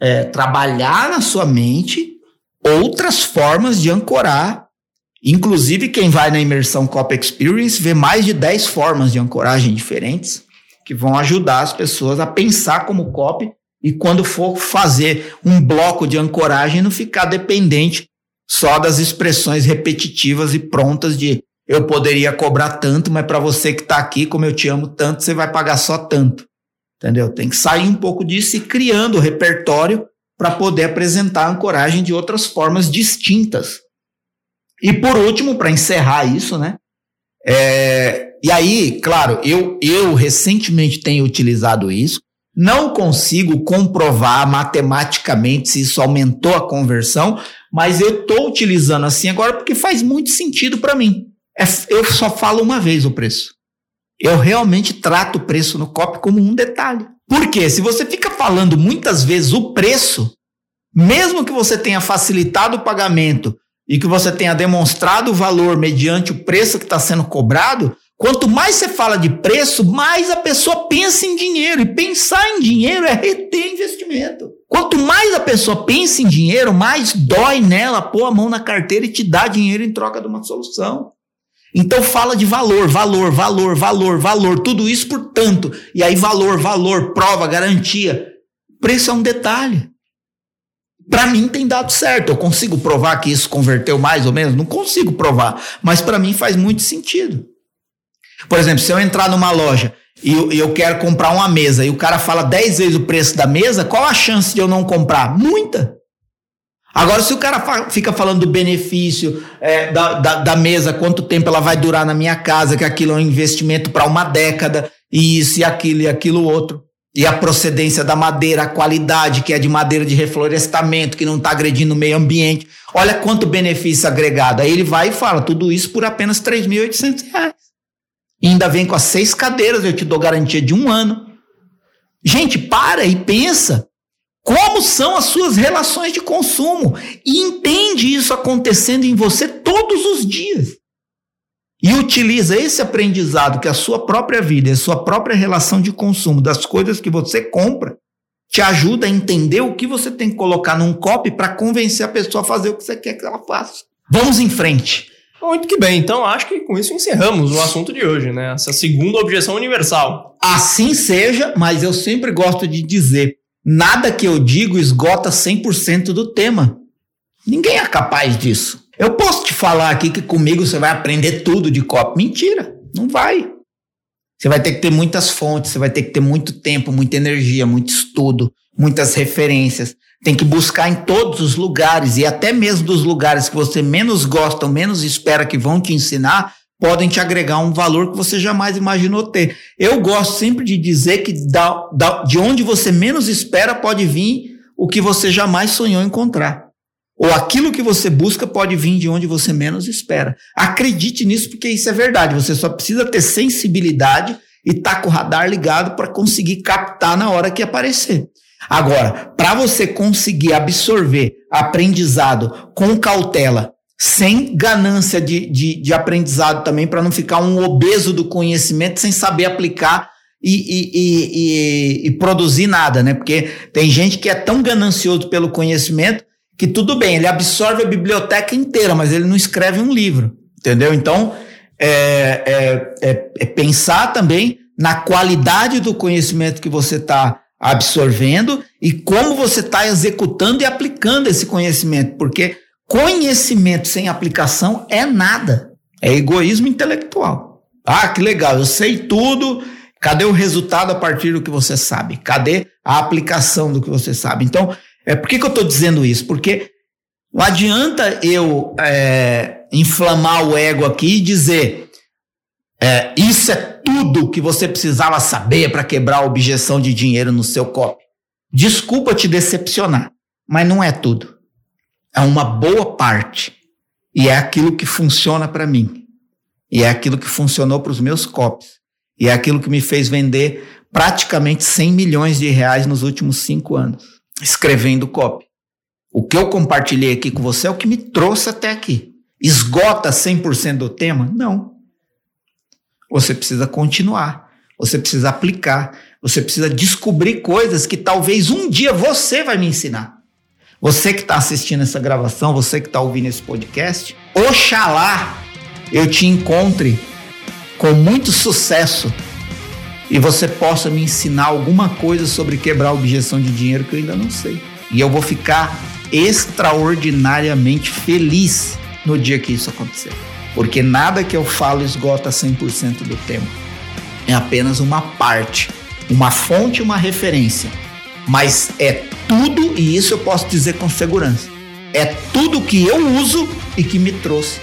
é, trabalhar na sua mente outras formas de ancorar Inclusive, quem vai na imersão Cop Experience vê mais de 10 formas de ancoragem diferentes que vão ajudar as pessoas a pensar como cop e quando for fazer um bloco de ancoragem não ficar dependente só das expressões repetitivas e prontas de eu poderia cobrar tanto, mas para você que está aqui, como eu te amo tanto, você vai pagar só tanto. Entendeu? Tem que sair um pouco disso e criando o repertório para poder apresentar a ancoragem de outras formas distintas. E por último, para encerrar isso, né? É, e aí, claro, eu, eu recentemente tenho utilizado isso. Não consigo comprovar matematicamente se isso aumentou a conversão, mas eu estou utilizando assim agora porque faz muito sentido para mim. É, eu só falo uma vez o preço. Eu realmente trato o preço no COP como um detalhe. Porque se você fica falando muitas vezes o preço, mesmo que você tenha facilitado o pagamento e que você tenha demonstrado o valor mediante o preço que está sendo cobrado, quanto mais você fala de preço, mais a pessoa pensa em dinheiro. E pensar em dinheiro é reter investimento. Quanto mais a pessoa pensa em dinheiro, mais dói nela pôr a mão na carteira e te dar dinheiro em troca de uma solução. Então fala de valor, valor, valor, valor, valor, tudo isso por tanto. E aí valor, valor, prova, garantia. Preço é um detalhe. Para mim tem dado certo. Eu consigo provar que isso converteu mais ou menos? Não consigo provar, mas para mim faz muito sentido. Por exemplo, se eu entrar numa loja e eu, quero comprar uma mesa e o cara fala 10 vezes o preço da mesa, qual a chance de eu não comprar? Muita. Agora, se o cara fica falando do benefício é, da, da, da, mesa, quanto tempo ela vai durar na minha casa, que aquilo é um investimento para uma década, e isso e aquilo e aquilo outro, e a procedência da madeira, a qualidade, que é de madeira de reflorestamento, que não está agredindo o meio ambiente. Olha quanto benefício agregado. Aí ele vai e fala tudo isso por apenas R$ 3.800. E ainda vem com as seis cadeiras, eu te dou garantia de um ano. Gente, para e pensa como são as suas relações de consumo e entende isso acontecendo em você todos os dias. E utiliza esse aprendizado que a sua própria vida, a sua própria relação de consumo das coisas que você compra, te ajuda a entender o que você tem que colocar num copy para convencer a pessoa a fazer o que você quer que ela faça. Vamos em frente. Muito que bem, então acho que com isso encerramos o assunto de hoje, né? Essa segunda objeção universal. Assim seja, mas eu sempre gosto de dizer Nada que eu digo esgota 100% do tema. Ninguém é capaz disso. Eu posso te falar aqui que comigo você vai aprender tudo de copo. Mentira, não vai. Você vai ter que ter muitas fontes, você vai ter que ter muito tempo, muita energia, muito estudo, muitas referências. Tem que buscar em todos os lugares e até mesmo dos lugares que você menos gosta, menos espera que vão te ensinar, podem te agregar um valor que você jamais imaginou ter. Eu gosto sempre de dizer que da, da, de onde você menos espera pode vir o que você jamais sonhou encontrar. Ou aquilo que você busca pode vir de onde você menos espera. Acredite nisso, porque isso é verdade. Você só precisa ter sensibilidade e estar tá com o radar ligado para conseguir captar na hora que aparecer. Agora, para você conseguir absorver aprendizado com cautela sem ganância de, de, de aprendizado também, para não ficar um obeso do conhecimento sem saber aplicar e, e, e, e, produzir nada, né? Porque tem gente que é tão ganancioso pelo conhecimento que tudo bem, ele absorve a biblioteca inteira, mas ele não escreve um livro, entendeu? Então, é, é, é, é pensar também na qualidade do conhecimento que você está absorvendo e como você está executando e aplicando esse conhecimento, porque Conhecimento sem aplicação é nada. É egoísmo intelectual. Ah, que legal, eu sei tudo. Cadê o resultado a partir do que você sabe? Cadê a aplicação do que você sabe? Então, é, por que, que eu estou dizendo isso? Porque não adianta eu é, inflamar o ego aqui e dizer é, isso é tudo que você precisava saber para quebrar a objeção de dinheiro no seu copo. Desculpa te decepcionar, mas não é tudo é uma boa parte. E é aquilo que funciona para mim. E é aquilo que funcionou para os meus copies. E é aquilo que me fez vender praticamente 100 milhões de reais nos últimos cinco anos, escrevendo copy. O que eu compartilhei aqui com você é o que me trouxe até aqui. Esgota 100% do tema? Não. Você precisa continuar. Você precisa aplicar. Você precisa descobrir coisas que talvez um dia você vai me ensinar. Você que está assistindo essa gravação, você que está ouvindo esse podcast, oxalá eu te encontre com muito sucesso e você possa me ensinar alguma coisa sobre quebrar a objeção de dinheiro que eu ainda não sei. E eu vou ficar extraordinariamente feliz no dia que isso acontecer. Porque nada que eu falo esgota 100% do tempo. É apenas uma parte, uma fonte, uma referência. Mas é tudo, e isso eu posso dizer com segurança, é tudo que eu uso e que me trouxe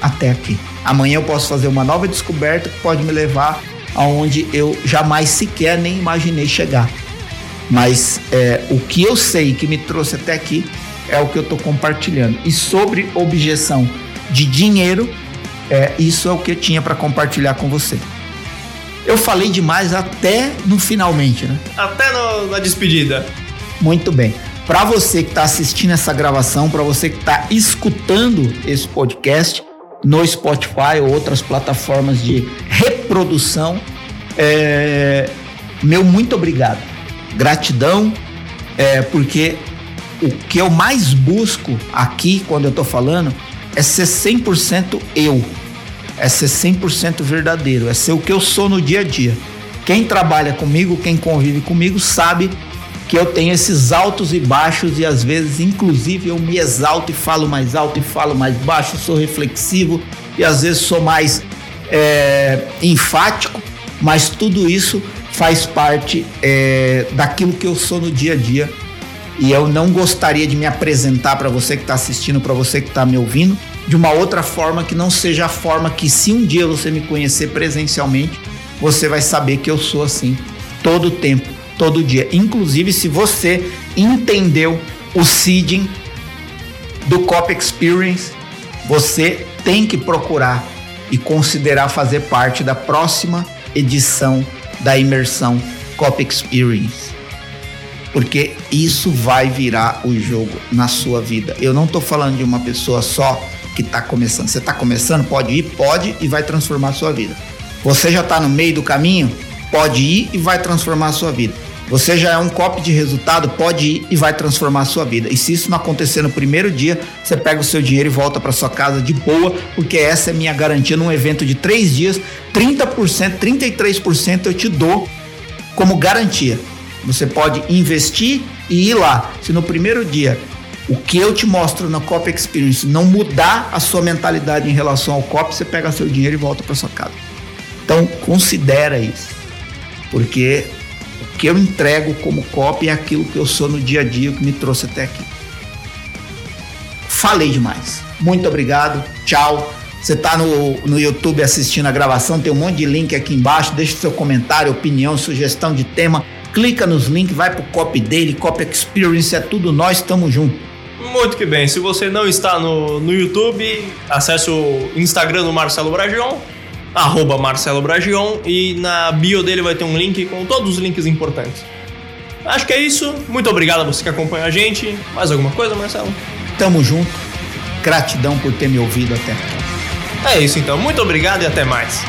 até aqui. Amanhã eu posso fazer uma nova descoberta que pode me levar aonde eu jamais sequer nem imaginei chegar. Mas é, o que eu sei que me trouxe até aqui é o que eu estou compartilhando. E sobre objeção de dinheiro, é, isso é o que eu tinha para compartilhar com você. Eu falei demais até no finalmente, né? Até no, na despedida. Muito bem. Para você que está assistindo essa gravação, para você que está escutando esse podcast no Spotify ou outras plataformas de reprodução, é, meu muito obrigado. Gratidão, é, porque o que eu mais busco aqui, quando eu estou falando, é ser 100% eu é ser 100% verdadeiro, é ser o que eu sou no dia a dia. Quem trabalha comigo, quem convive comigo, sabe que eu tenho esses altos e baixos e às vezes, inclusive, eu me exalto e falo mais alto e falo mais baixo, sou reflexivo e às vezes sou mais é, enfático, mas tudo isso faz parte é, daquilo que eu sou no dia a dia e eu não gostaria de me apresentar para você que está assistindo, para você que está me ouvindo, de uma outra forma que não seja a forma que, se um dia você me conhecer presencialmente, você vai saber que eu sou assim todo tempo, todo dia. Inclusive, se você entendeu o seeding do Cop Experience, você tem que procurar e considerar fazer parte da próxima edição da imersão Cop Experience. Porque isso vai virar o jogo na sua vida. Eu não estou falando de uma pessoa só que está começando. Você está começando, pode ir, pode e vai transformar a sua vida. Você já está no meio do caminho, pode ir e vai transformar a sua vida. Você já é um copo de resultado, pode ir e vai transformar a sua vida. E se isso não acontecer no primeiro dia, você pega o seu dinheiro e volta para sua casa de boa, porque essa é minha garantia num evento de três dias, 30%, 33% eu te dou como garantia. Você pode investir e ir lá. Se no primeiro dia o que eu te mostro na Cop Experience não mudar a sua mentalidade em relação ao Cop, você pega seu dinheiro e volta para sua casa. Então, considera isso. Porque o que eu entrego como Cop é aquilo que eu sou no dia a dia que me trouxe até aqui. Falei demais. Muito obrigado. Tchau. Você está no, no YouTube assistindo a gravação, tem um monte de link aqui embaixo. Deixe seu comentário, opinião, sugestão de tema. Clica nos links, vai pro Cop dele, Cop Experience, é tudo nós, estamos juntos. Muito que bem. Se você não está no, no YouTube, acesse o Instagram do Marcelo Bragion, arroba Marcelo Bragion, e na bio dele vai ter um link com todos os links importantes. Acho que é isso. Muito obrigado a você que acompanha a gente. Mais alguma coisa, Marcelo? Tamo junto. Gratidão por ter me ouvido até aqui. É isso então. Muito obrigado e até mais.